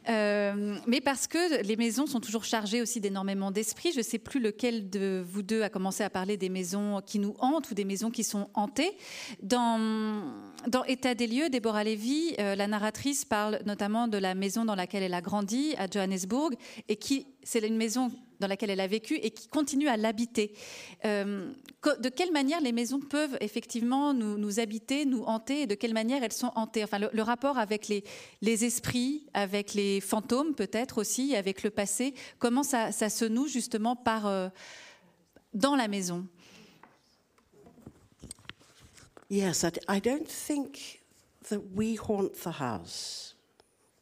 mais parce que les maisons sont toujours chargées aussi d'énormément d'esprit. Je ne sais plus lequel de vous deux a commencé à parler des maisons qui nous hantent ou des maisons qui sont hantées. Dans, dans État des lieux, Déborah Lévy, euh, la narratrice, parle notamment de la maison dans laquelle elle a grandi à Johannesburg et qui, c'est une maison dans laquelle elle a vécu et qui continue à l'habiter. Euh, de quelle manière les maisons peuvent effectivement nous, habiter, nous hanter, et de quelle manière elles sont hantées? Enfin, le, rapport avec les, les, esprits, avec les fantômes peut-être aussi, avec le passé, comment ça, ça se noue justement par, euh, dans la maison? Yes, I don't think that we haunt the house.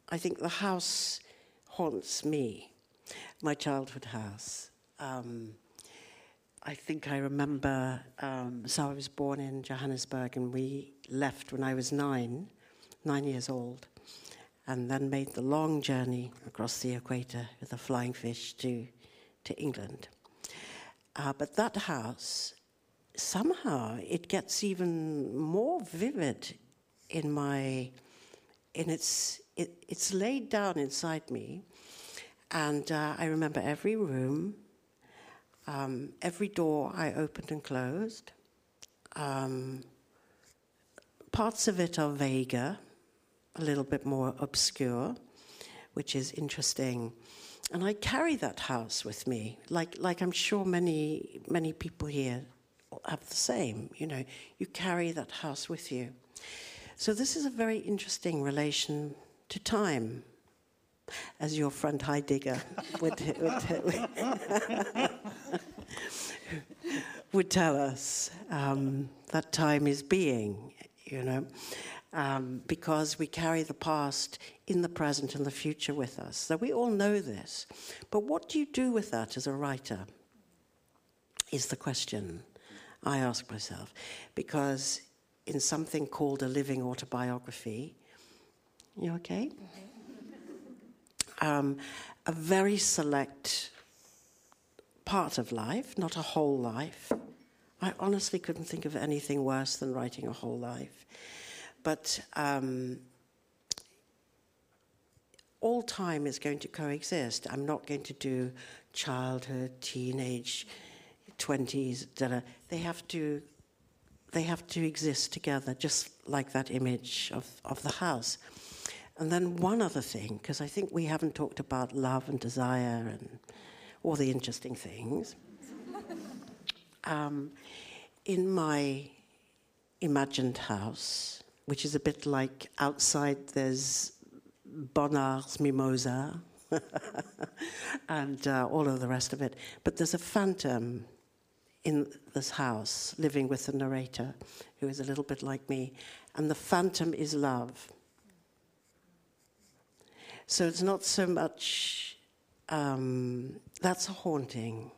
I think the house haunts me. my childhood house. Um, I think I remember, um, so I was born in Johannesburg and we left when I was nine, nine years old, and then made the long journey across the equator with a flying fish to, to England. Uh, but that house, somehow, it gets even more vivid in my, in its, it, it's laid down inside me and uh, I remember every room, um, every door I opened and closed. Um, parts of it are vaguer, a little bit more obscure, which is interesting. And I carry that house with me, like, like I'm sure many, many people here have the same. You know, you carry that house with you. So this is a very interesting relation to time as your friend Heidegger would, would, would, tell us. Um, that time is being, you know, um, because we carry the past in the present and the future with us. So we all know this. But what do you do with that as a writer? Is the question I ask myself. Because in something called a living autobiography, you okay? Um, a very select part of life, not a whole life. I honestly couldn't think of anything worse than writing a whole life. But um, all time is going to coexist. I'm not going to do childhood, teenage, 20s, They have to they have to exist together, just like that image of, of the house. And then one other thing, because I think we haven't talked about love and desire and all the interesting things. um, in my imagined house, which is a bit like outside there's Bonnard's Mimosa and uh, all of the rest of it, but there's a phantom in this house living with the narrator who is a little bit like me, and the phantom is love. So it's not so much um, that's a haunting,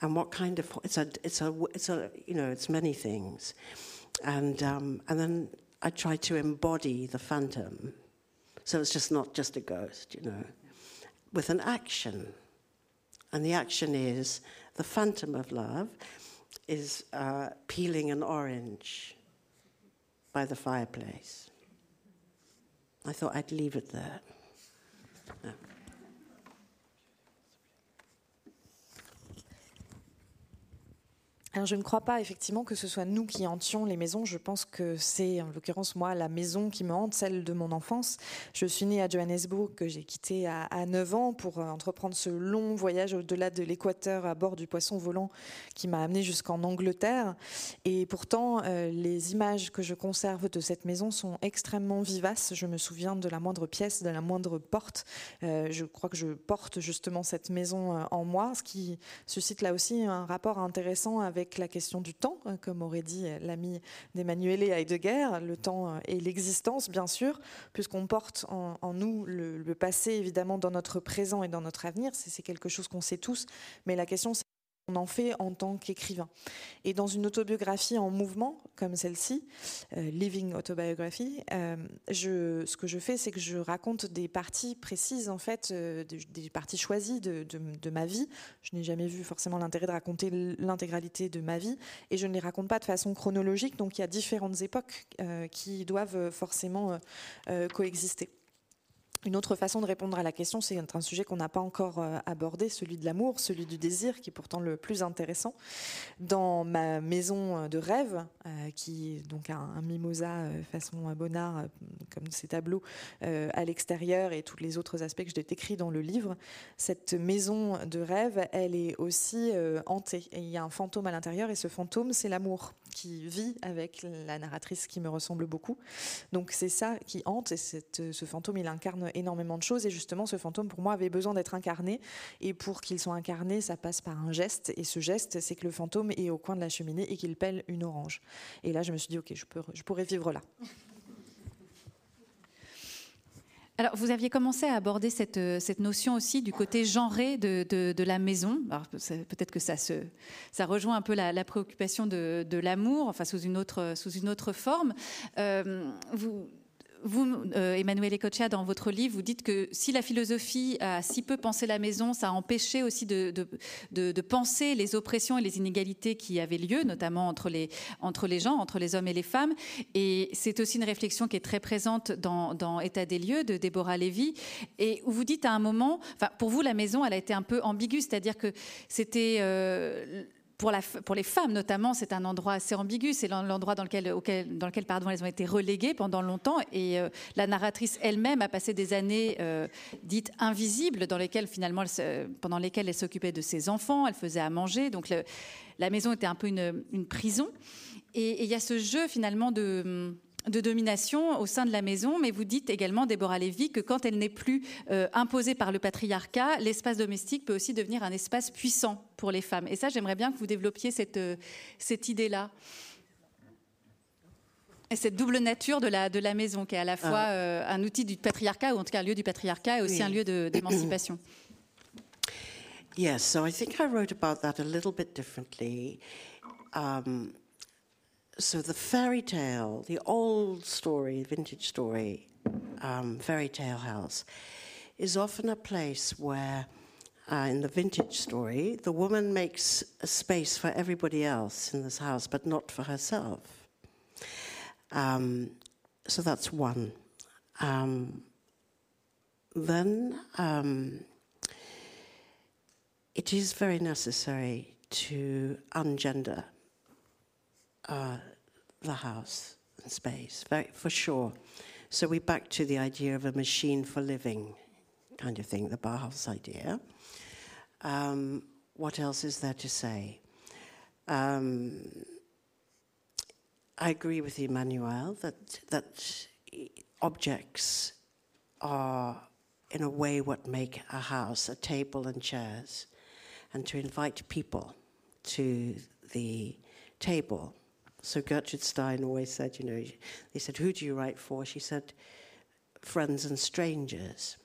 and what kind of it's a it's a it's a you know it's many things, and um, and then I try to embody the phantom, so it's just not just a ghost, you know, with an action, And the action is the phantom of love is uh, peeling an orange by the fireplace. I thought I'd leave it there. No. Alors je ne crois pas effectivement que ce soit nous qui hantions les maisons. Je pense que c'est en l'occurrence moi la maison qui me hante, celle de mon enfance. Je suis née à Johannesburg que j'ai quitté à, 9 ans pour euh, entreprendre ce long voyage au-delà de l'équateur à bord du poisson volant qui m'a amené jusqu'en Angleterre. Et pourtant euh, les images que je conserve de cette maison sont extrêmement vivaces. Je me souviens de la moindre pièce, de la moindre porte. Euh, je crois que je porte justement cette maison en moi, ce qui suscite là aussi un rapport intéressant avec la question du temps, hein, comme aurait dit l'ami d'Emmanuel Heidegger, le temps et l'existence, bien sûr, puisqu'on porte en, nous le, le, passé, évidemment, dans notre présent et dans notre avenir. C'est quelque chose qu'on sait tous, mais la question, c'est on en fait en tant qu'écrivain. Et dans une autobiographie en mouvement, comme celle-ci, euh, Living Autobiography, euh, ce que je fais, c'est que je raconte des parties précises, en fait, euh, des, parties choisies de, de, ma vie. Je n'ai jamais vu forcément l'intérêt de raconter l'intégralité de ma vie, et je ne les raconte pas de façon chronologique, donc il y a différentes époques qui doivent forcément coexister. Une autre façon de répondre à la question, c'est un sujet qu'on n'a pas encore euh, abordé, celui de l'amour, celui du désir, qui est pourtant le plus intéressant. Dans ma maison euh, de rêve, euh, qui est donc un, mimosa façon Bonnard, comme ces tableaux à l'extérieur et tous les autres aspects que je décris dans le livre, cette maison de rêve, elle est aussi hantée. Et il y a un fantôme à l'intérieur, et ce fantôme, c'est l'amour qui vit avec la narratrice qui me ressemble beaucoup. Donc c'est ça qui hante, et ce fantôme, il incarne énormément de choses. Et justement, ce fantôme, pour moi, avait besoin d'être incarné. Et pour qu'il soit incarné, ça passe par un geste. Et ce geste, c'est que le fantôme est au coin de la cheminée et qu'il pèle une orange. Et là, je me suis dit, OK, je, peux, je pourrais vivre là. Alors, vous aviez commencé à aborder cette, cette notion aussi du côté genré de, de, la maison. Peut-être que ça, se, ça rejoint un peu la, préoccupation de, de l'amour, enfin sous une autre, sous une autre forme. Euh, vous, vous, euh, Emmanuel Ecocha, dans votre livre, vous dites que si la philosophie a si peu pensé la maison, ça a empêché aussi de, penser les oppressions et les inégalités qui avaient lieu, notamment entre les, gens, entre les hommes et les femmes. Et c'est aussi une réflexion qui est très présente dans, État des lieux de Déborah Lévy, et où vous dites à un moment, pour vous, la maison, elle a été un peu ambiguë, c'est-à-dire que c'était... Euh, pour, les femmes notamment, c'est un endroit assez ambigu. C'est l'endroit dans lequel, dans lequel pardon, elles ont été reléguées pendant longtemps. Et euh, la narratrice elle-même a passé des années euh, dites invisibles, dans lesquelles finalement, pendant lesquelles elle s'occupait de ses enfants, elle faisait à manger. Donc la maison était un peu une, prison. Et il y a ce jeu finalement de de domination au sein de la maison, mais vous dites également, Déborah Lévy, que quand elle n'est plus euh, imposée par le patriarcat, l'espace domestique peut aussi devenir un espace puissant pour les femmes. Et ça, j'aimerais bien que vous développiez cette, euh, cette idée-là. Et cette double nature de la, de la maison, qui est à la fois ah. euh, un outil du patriarcat, ou en tout cas un lieu du patriarcat, et aussi un lieu d'émancipation. Yes, so I think I wrote about that a little bit differently. Um, so the fairy tale, the old story, vintage story, um, fairy tale house, is often a place where, uh, in the vintage story, the woman makes a space for everybody else in this house, but not for herself. Um, so that's one. Um, then um, it is very necessary to ungender uh, the house and space, for sure. So we're back to the idea of a machine for living kind of thing, the Bauhaus idea. Um, what else is there to say? Um, I agree with Emmanuel that, that objects are, in a way, what make a house a table and chairs, and to invite people to the table so Gertrude Stein always said, you know, they said, who do you write for? She said, friends and strangers.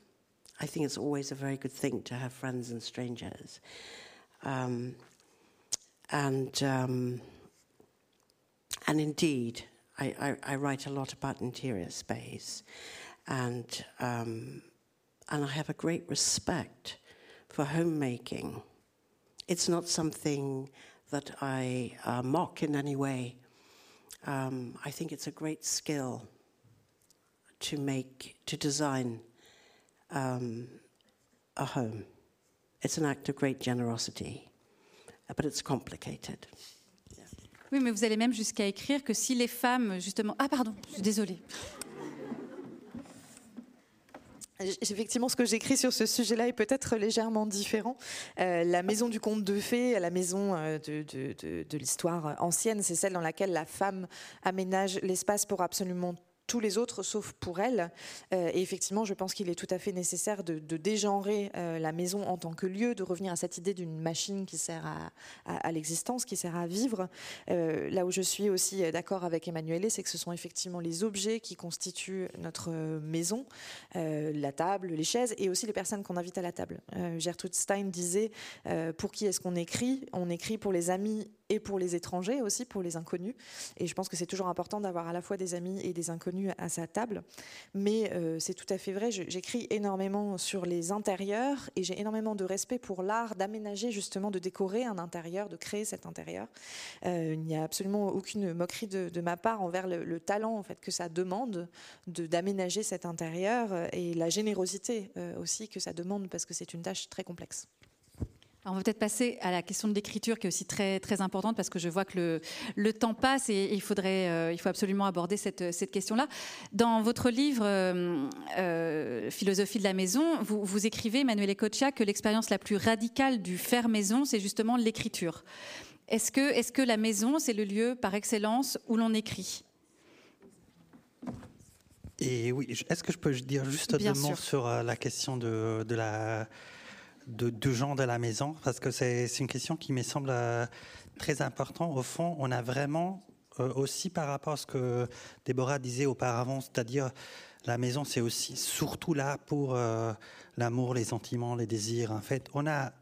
I think it's always a very good thing to have friends and strangers. Um, and, um, and indeed, I, I, I, write a lot about interior space. And, um, and I have a great respect for homemaking it's not something that I uh, mock in any way. Um, I think it's a great skill to make, to design um, a home. It's an act of great generosity, but it's complicated. Oui, mais vous allez même jusqu'à écrire que si les femmes, justement... Ah pardon, je suis désolée. Effectivement, ce que j'écris sur ce sujet-là est peut-être légèrement différent. Euh, la maison du conte de fées, la maison euh, de, de, l'histoire ancienne, c'est celle dans laquelle la femme aménage l'espace pour absolument tous les autres sauf pour elle. Euh, et effectivement, je pense qu'il est tout à fait nécessaire de, dégenrer euh, la maison en tant que lieu, de revenir à cette idée d'une machine qui sert à, l'existence, qui sert à vivre. Euh, là où je suis aussi d'accord avec Emmanuelle, c'est que ce sont effectivement les objets qui constituent notre maison, la table, les chaises et aussi les personnes qu'on invite à la table. Gertrude Stein disait pour qui est-ce qu'on écrit? On écrit pour les amis et pour les étrangers aussi, pour les inconnus. Et je pense que c'est toujours important d'avoir à la fois des amis et des inconnus à sa table. Mais euh, c'est tout à fait vrai, j'écris énormément sur les intérieurs et j'ai énormément de respect pour l'art d'aménager justement, de décorer un intérieur, de créer cet intérieur. Euh, il n'y a absolument aucune moquerie de, ma part envers le, le, talent en fait, que ça demande d'aménager cet intérieur et la générosité euh, aussi que ça demande parce que c'est une tâche très complexe. Alors on va peut-être passer à la question de l'écriture qui est aussi très, très importante parce que je vois que le, le temps passe et il, faudrait, euh, il faut absolument aborder cette, cette question-là. Dans votre livre euh, euh, Philosophie de la maison, vous, vous écrivez, Emmanuel Ecocha, que l'expérience la plus radicale du faire maison, c'est justement l'écriture. Est-ce que, est que la maison, c'est le lieu par excellence où l'on écrit? Et oui, est-ce que je peux dire juste Bien deux mots sur la question de, de la de, gens de la maison parce que c'est une question qui me semble euh, très importante. Au fond, on a vraiment euh, aussi par rapport à ce que Déborah disait auparavant, c'est-à-dire la maison, c'est aussi surtout là pour euh, l'amour, les sentiments, les désirs. En fait, on a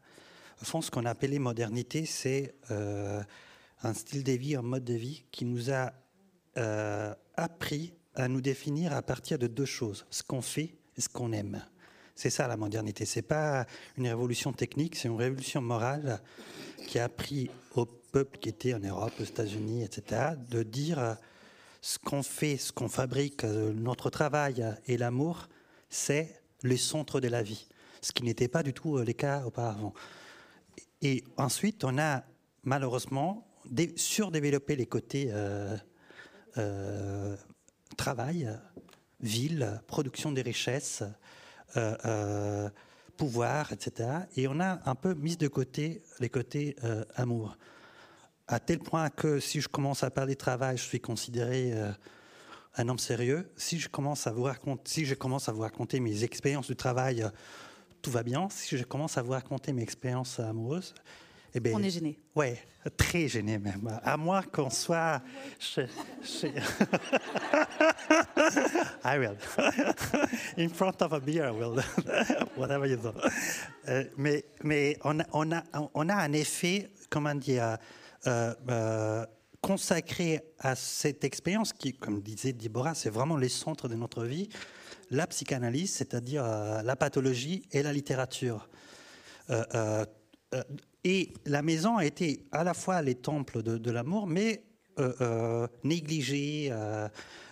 au fond ce qu'on a appelé modernité, c'est un style de vie, un mode de vie qui nous a appris à nous définir à partir de deux choses ce qu'on fait et ce qu'on aime. C'est ça la modernité. C'est pas une révolution technique, c'est une révolution morale qui a appris au peuple qui était en Europe, aux États-Unis, etc., de dire ce qu'on fait, ce qu'on fabrique, euh, notre travail et l'amour, c'est le centre de la vie. Ce qui n'était pas du tout euh, le cas auparavant. Et ensuite, on a malheureusement surdéveloppé les côtés euh, euh, travail, ville, production des richesses, euh, euh, pouvoir, etc. Et on a un peu mis de côté les côtés euh, amour. À tel point que si je commence à parler travail, je suis considéré un homme sérieux. Si je commence à vous raconter, si je commence à vous raconter mes expériences du travail, tout va bien. Si je commence à vous raconter mes expériences amoureuses, eh on est gêné. Ouais, très gêné même. À moins qu'on soit. Chez, chez... I will. In front of a beer, I will. Whatever you do. Euh, mais mais on, a, on, a, on a un effet, comment dire, euh, euh, consacré à cette expérience qui, comme disait Deborah, c'est vraiment les centres de notre vie. La psychanalyse, c'est-à-dire euh, la pathologie et la littérature. Euh, euh, et la maison a été à la fois les temples de, l'amour, mais euh, euh, euh,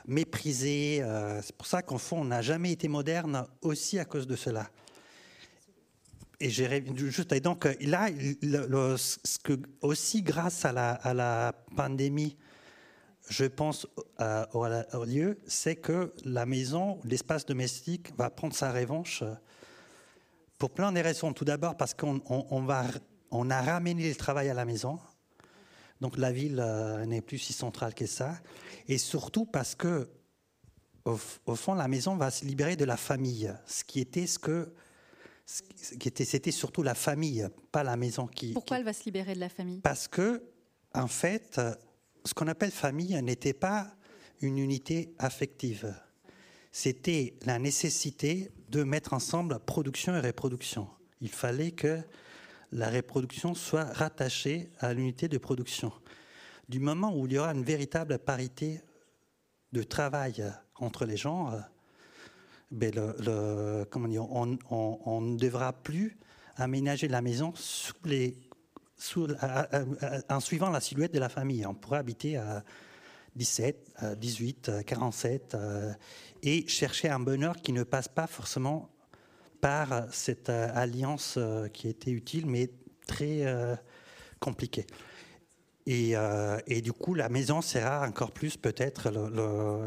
méprisée. c'est pour ça qu'en fond, on n'a jamais été moderne aussi à cause de cela. Et, juste, et donc là, ce que, aussi grâce à la, pandémie, je pense euh, au, au, lieu, c'est que la maison, l'espace domestique, va prendre sa revanche pour plein de raisons. Tout d'abord parce qu'on on, on va on a ramené le travail à la maison. Donc la ville euh, n'est plus si centrale que ça. Et surtout parce que, au, au, fond, la maison va se libérer de la famille. Ce qui était ce que. Ce qui était, c'était surtout la famille, pas la maison qui. Pourquoi qui, elle va se libérer de la famille? Parce que, en fait, ce qu'on appelle famille n'était pas une unité affective. C'était la nécessité de mettre ensemble production et reproduction. Il fallait que la reproduction soit rattachée à l'unité de production. Du moment où il y aura une véritable parité de travail entre les genres, ben comment dire, on, ne devra plus aménager la maison en suivant la silhouette de la famille. On pourrait habiter à 17, 18, 47 et chercher un bonheur qui ne passe pas forcément par cette euh, alliance euh, qui était utile, mais très euh, compliquée. Et, du coup, la maison sera encore plus peut-être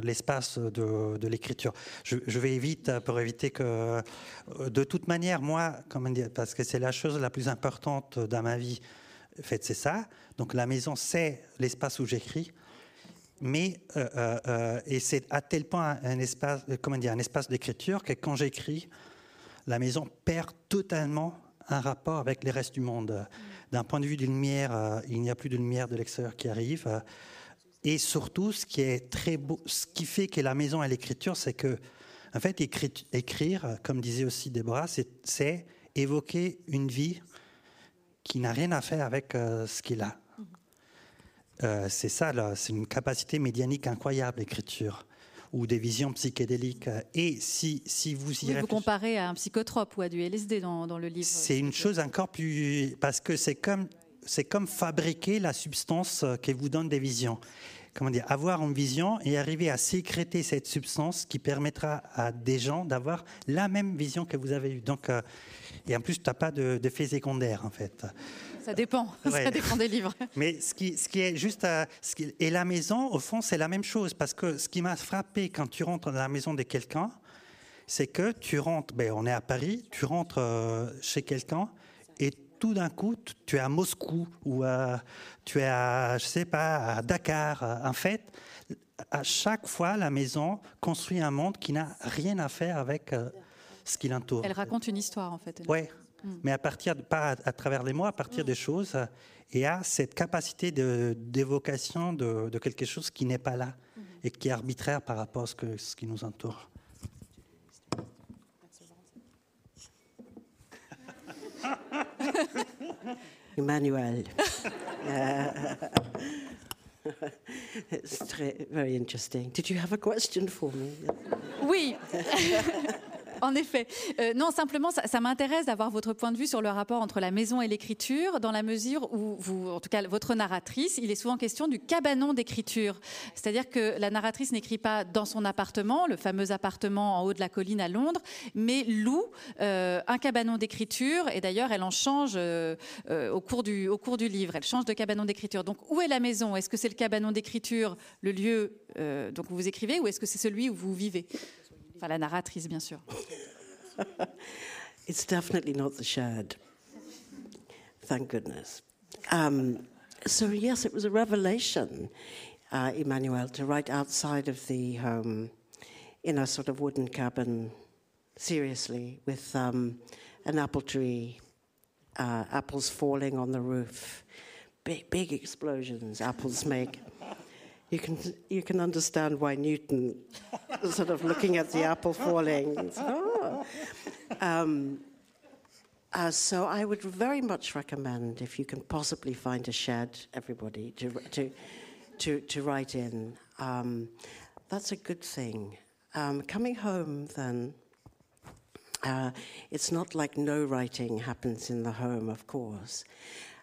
l'espace de, l'écriture. Je, vais vite pour éviter que, de toute manière, moi, parce que c'est la chose la plus importante dans ma vie, en fait, c'est ça. Donc la maison, c'est l'espace où j'écris. Mais et c'est à tel point un espace, comment dire, un espace d'écriture que quand j'écris, la maison perd totalement un rapport avec les restes du monde. D'un point de vue de lumière, euh, il n'y a plus de lumière de l'extérieur qui arrive. et surtout, ce qui fait que la maison et l'écriture, c'est que, en fait, écrire, comme disait aussi Déborah, c'est évoquer une vie qui n'a rien à faire avec euh, ce qu'il a. Euh, c'est ça, c'est une capacité médianique incroyable, l'écriture ou des visions psychédéliques. Et si, si vous y oui, Vous comparez à un psychotrope ou à du LSD dans, dans le livre. C'est une chose encore plus... Parce que c'est comme, c'est comme fabriquer la substance qui vous donne des visions. Comment dire, avoir une vision et arriver à sécréter cette substance qui permettra à des gens d'avoir la même vision que vous avez eue. Donc, euh, et en plus, tu n'as pas d'effet secondaire, en fait. Ça dépend, ça dépend des livres. Mais ce qui, ce qui est juste. ce qui, et la maison, au fond, c'est la même chose. Parce que ce qui m'a frappé quand tu rentres dans la maison de quelqu'un, c'est que tu rentres, ben, on est à Paris, tu rentres euh, chez quelqu'un et tout d'un coup, tu es à Moscou ou tu es à, je sais pas, à Dakar. En fait, à chaque fois, la maison construit un monde qui n'a rien à faire avec euh, ce qui l'entoure. Elle raconte une histoire, en fait. Oui. Mm. mais à partir, pas à, travers les mots, à partir mm. des choses, et à cette capacité d'évocation de, de, quelque chose qui n'est pas là mm-hmm. et qui est arbitraire par rapport à ce, que, ce qui nous entoure. Emmanuel. it's très, very interesting. Did you have a question for me? Oui. en effet. Euh, non, simplement, ça, m'intéresse d'avoir votre point de vue sur le rapport entre la maison et l'écriture, dans la mesure où en tout cas, votre narratrice, il est souvent question du cabanon d'écriture. C'est-à-dire que la narratrice n'écrit pas dans son appartement, le fameux appartement en haut de la colline à Londres, mais loue euh, un cabanon d'écriture. Et d'ailleurs, elle en change euh, au, cours du, livre. Elle change de cabanon d'écriture. Donc, où est la maison? Est-ce que c'est le cabanon d'écriture, le lieu où vous écrivez, ou est-ce que c'est celui où vous vivez? Enfin, la narratrice, bien sûr. it's definitely not the shed. Thank goodness. Um, so, yes, it was a revelation, uh, Emmanuel, to write outside of the home in a sort of wooden cabin, seriously, with um, an apple tree, uh, apples falling on the roof, big, big explosions apples make you can you can understand why Newton, sort of looking at the apple falling. Oh. Um, uh, so I would very much recommend, if you can possibly find a shed, everybody to to to, to write in. Um, that's a good thing. Um, coming home, then. Uh, it's not like no writing happens in the home, of course.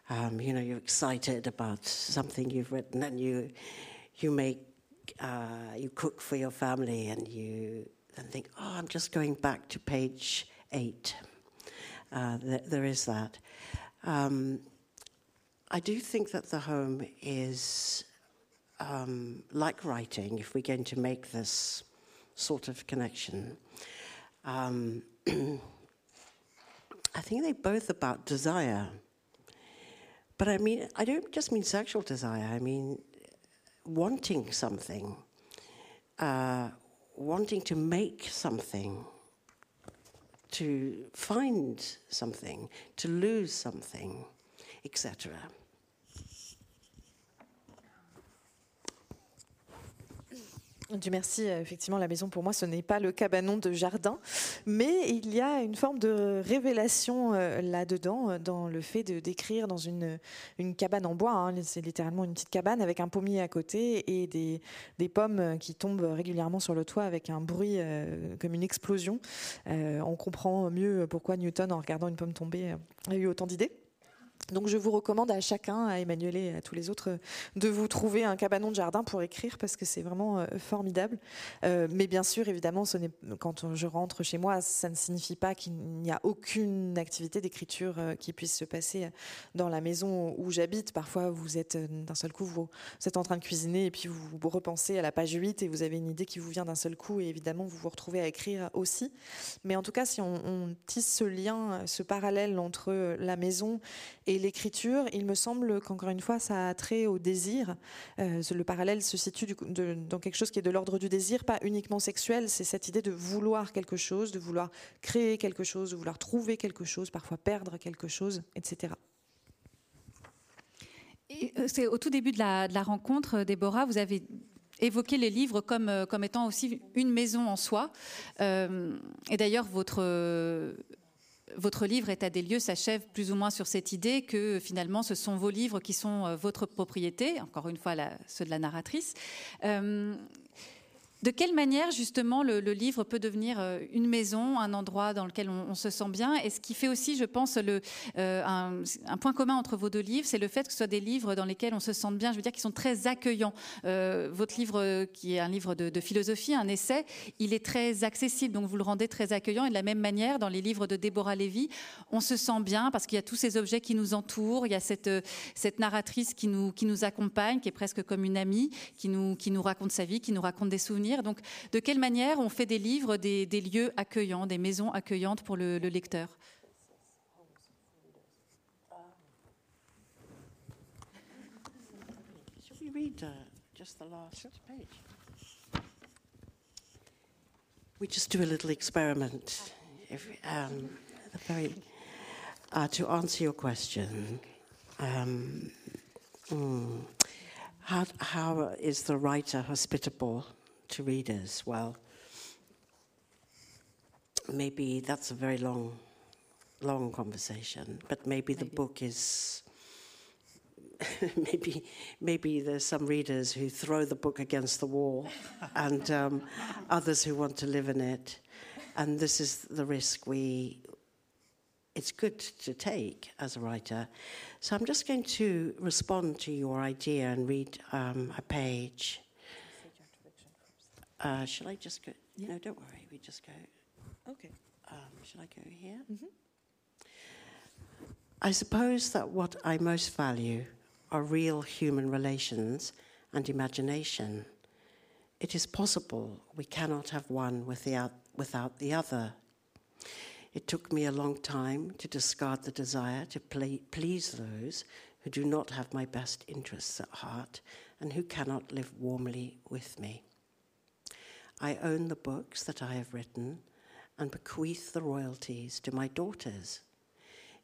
Um, you know, you're excited about something you've written, and you you make, uh, you cook for your family and you then think, oh, I'm just going back to page eight. Uh, th- there is that. Um, I do think that the home is um, like writing, if we're going to make this sort of connection. Um, I think they're both about desire. But I mean, I don't just mean sexual desire, I mean wanting something, uh, wanting to make something, to find something, to lose something, etc. Dieu merci, euh, effectivement, la maison pour moi, ce n'est pas le cabanon de jardin, mais il y a une forme de révélation euh, là-dedans, euh, dans le fait de décrire dans une, cabane en bois. Hein. c'est littéralement une petite cabane avec un pommier à côté et des, pommes qui tombent régulièrement sur le toit avec un bruit comme une explosion. on comprend mieux pourquoi Newton, en regardant une pomme tomber, a eu autant d'idées. Donc je vous recommande à chacun, à Emmanuel et à tous les autres, de vous trouver un cabanon de jardin pour écrire parce que c'est vraiment euh, formidable. Euh, mais bien sûr, évidemment, quand je rentre chez moi, ça ne signifie pas qu'il n'y a aucune activité d'écriture euh, qui puisse se passer dans la maison où j'habite. Parfois, vous êtes d'un seul coup, vous, êtes en train de cuisiner et puis vous, vous repensez à la page 8 et vous avez une idée qui vous vient d'un seul coup et évidemment, vous vous retrouvez à écrire aussi. Mais en tout cas, si on tisse ce lien, ce parallèle entre la maison et l'écriture, il me semble qu'encore une fois, ça a trait au désir. Euh, le parallèle se situe dans quelque chose qui est de l'ordre du désir, pas uniquement sexuel. C'est cette idée de vouloir quelque chose, de vouloir créer quelque chose, de vouloir trouver quelque chose, parfois perdre quelque chose, etc. Euh, c'est au tout début de la, rencontre, Déborah, vous avez évoqué les livres comme, euh, comme étant aussi une maison en soi. et d'ailleurs, votre votre livre à des lieux s'achève plus ou moins sur cette idée que finalement ce sont vos livres qui sont euh, votre propriété, encore une fois ceux de la narratrice. Euh, de quelle manière, justement, le, livre peut devenir euh, une maison, un endroit dans lequel on, se sent bien? Et ce qui fait aussi, je pense, euh, un, point commun entre vos deux livres, c'est le fait que ce soit des livres dans lesquels on se sente bien, je veux dire, qui sont très accueillants. Euh, votre livre, qui est un livre de, philosophie, un essai, il est très accessible, donc vous le rendez très accueillant. Et de la même manière, dans les livres de Déborah Lévy, on se sent bien parce qu'il y a tous ces objets qui nous entourent, il y a cette, narratrice qui nous, accompagne, qui est presque comme une amie, qui nous raconte sa vie, qui nous raconte des souvenirs. Donc, de quelle manière on fait des livres, des, lieux accueillants, des maisons accueillantes pour le, lecteur? Read uh, just the last page? We just do a little experiment. If, um, very, uh, to answer your question, um, mm, how, how is the writer hospitable? To readers? Well, maybe that's a very long, long conversation, but maybe, maybe. the book is. maybe, maybe there's some readers who throw the book against the wall, and um, others who want to live in it, and this is the risk we. It's good to take as a writer. So I'm just going to respond to your idea and read um, a page. Uh, shall I just go? Yeah. No, don't worry. We just go. Okay. Um, shall I go here? Mm-hmm. I suppose that what I most value are real human relations and imagination. It is possible we cannot have one without, without the other. It took me a long time to discard the desire to please those who do not have my best interests at heart and who cannot live warmly with me. I own the books that I have written and bequeath the royalties to my daughters.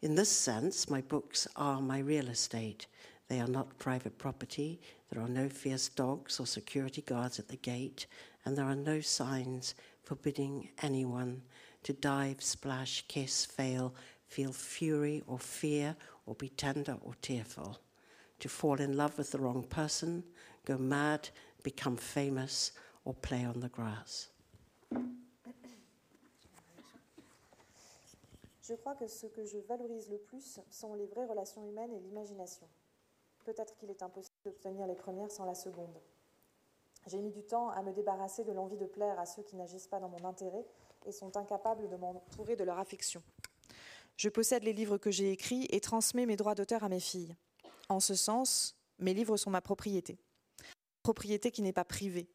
In this sense, my books are my real estate. They are not private property. There are no fierce dogs or security guards at the gate, and there are no signs forbidding anyone to dive, splash, kiss, fail, feel fury or fear, or be tender or tearful, to fall in love with the wrong person, go mad, become famous, play on the grass. Je crois que ce que je valorise le plus sont les vraies relations humaines et l'imagination. Peut-être qu'il est impossible d'obtenir les premières sans la seconde. J'ai mis du temps à me débarrasser de l'envie de plaire à ceux qui n'agissent pas dans mon intérêt et sont incapables de m'entourer de leur affection. Je possède les livres que j'ai écrits et transmets mes droits d'auteur à mes filles. En ce sens, mes livres sont ma propriété. Propriété qui n'est pas privée,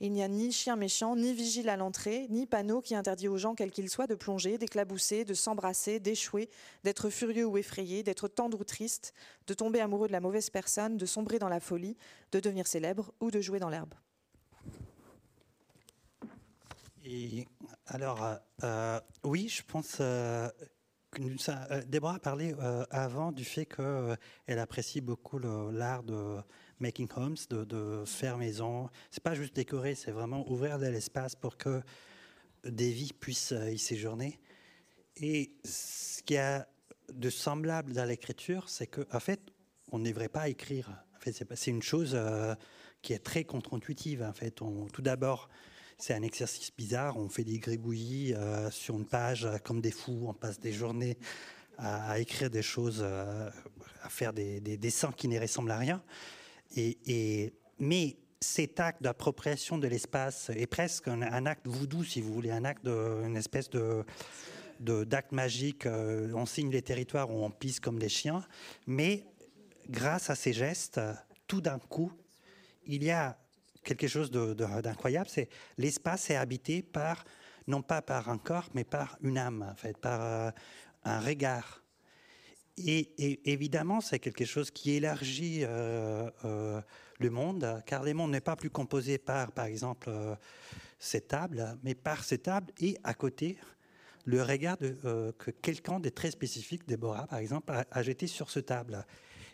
il n'y a ni chien méchant, ni vigile à l'entrée, ni panneau qui interdit aux gens, quels qu'ils soient, de plonger, d'éclabousser, de s'embrasser, d'échouer, d'être furieux ou effrayé, d'être tendre ou triste, de tomber amoureux de la mauvaise personne, de sombrer dans la folie, de devenir célèbre ou de jouer dans l'herbe. Et alors, euh, euh, oui, je pense euh, que ça, Déborah a parlé avant du fait qu'elle apprécie beaucoup l'art de making homes, de, faire maison. C'est pas juste décorer, c'est vraiment ouvrir de l'espace pour que des vies puissent euh, y séjourner. Et ce qui a de semblable dans l'écriture, c'est qu'en en fait, on ne devrait pas écrire. En fait, c'est une chose euh, qui est très contre-intuitive. En fait, tout d'abord, c'est un exercice bizarre. On fait des gribouillis euh, sur une page comme des fous. On passe des journées à, écrire des choses, à faire des, dessins qui ne ressemblent à rien. Et, mais cet acte d'appropriation de l'espace est presque un, acte voodoo, si vous voulez, un acte, une espèce de d'acte magique. on signe les territoires on pisse comme des chiens, mais grâce à ces gestes, tout d'un coup, il y a quelque chose d'incroyable, c'est l'espace est habité par, non pas par un corps, mais par une âme, en fait, par euh, un regard. Et, évidemment, c'est quelque chose qui élargit euh, euh, le monde, car le monde n'est pas plus composé par, par exemple, cette table, mais par cette table et à côté, le regard que quelqu'un de très spécifique, Déborah par exemple, a, a, jeté sur cette table.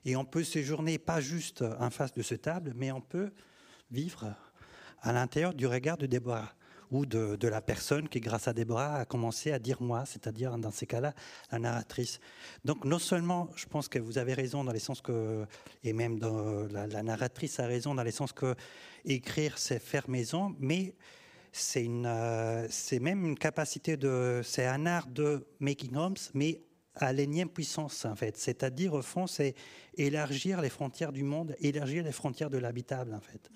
Et on peut séjourner pas juste en face de cette table, mais on peut vivre à l'intérieur du regard de Déborah ou de, la personne qui, grâce à Déborah, a commencé à dire moi, c'est-à-dire dans ces cas-là, la narratrice. Donc non seulement, je pense que vous avez raison dans le sens que, et même la, narratrice a raison dans le sens que écrire, c'est faire maison, mais c'est euh, c'est même une capacité de, c'est un art de making homes, mais à l'énième puissance, en fait. C'est-à-dire, au fond, c'est élargir les frontières du monde, élargir les frontières de l'habitable, en fait.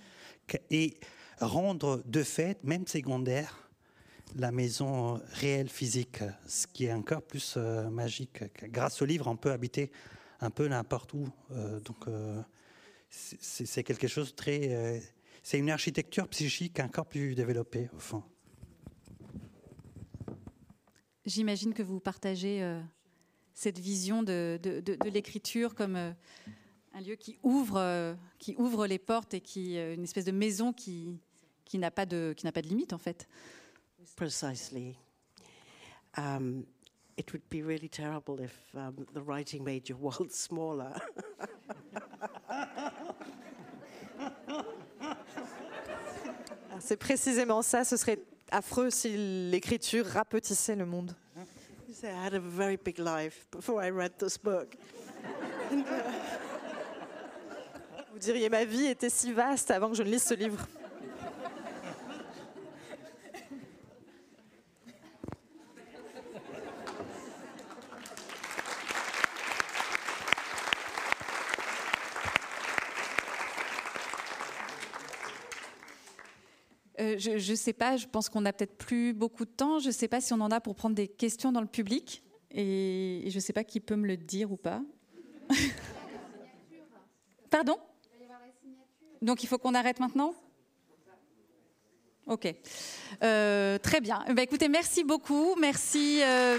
Et rendre, de fait, même secondaire, la maison réelle, physique, ce qui est encore plus euh, magique. Grâce au livre, on peut habiter un peu n'importe où. Euh, donc, euh, c'est quelque chose de très. c'est une architecture psychique encore plus développée, au fond. J'imagine que vous partagez cette vision de, l'écriture comme un lieu qui ouvre, qui ouvre les portes et qui une espèce de maison qui, qui n'a pas de qui n'a pas de limite en fait. Precisely. Um, it would be really terrible if um, the writing made your world smaller. C'est précisément ça. Ce serait affreux si l'écriture rapetissait le monde. I had a very big life before I read this book. Vous diriez ma vie était si vaste avant que je ne lise ce livre. Je ne sais pas, je pense qu'on n'a peut-être plus beaucoup de temps. Je ne sais pas si on en a pour prendre des questions dans le public. Et, je ne sais pas qui peut me le dire ou pas. Pardon? Donc il faut qu'on arrête maintenant? Ok. Euh, très bien. Bah, écoutez, merci beaucoup. Merci. Euh,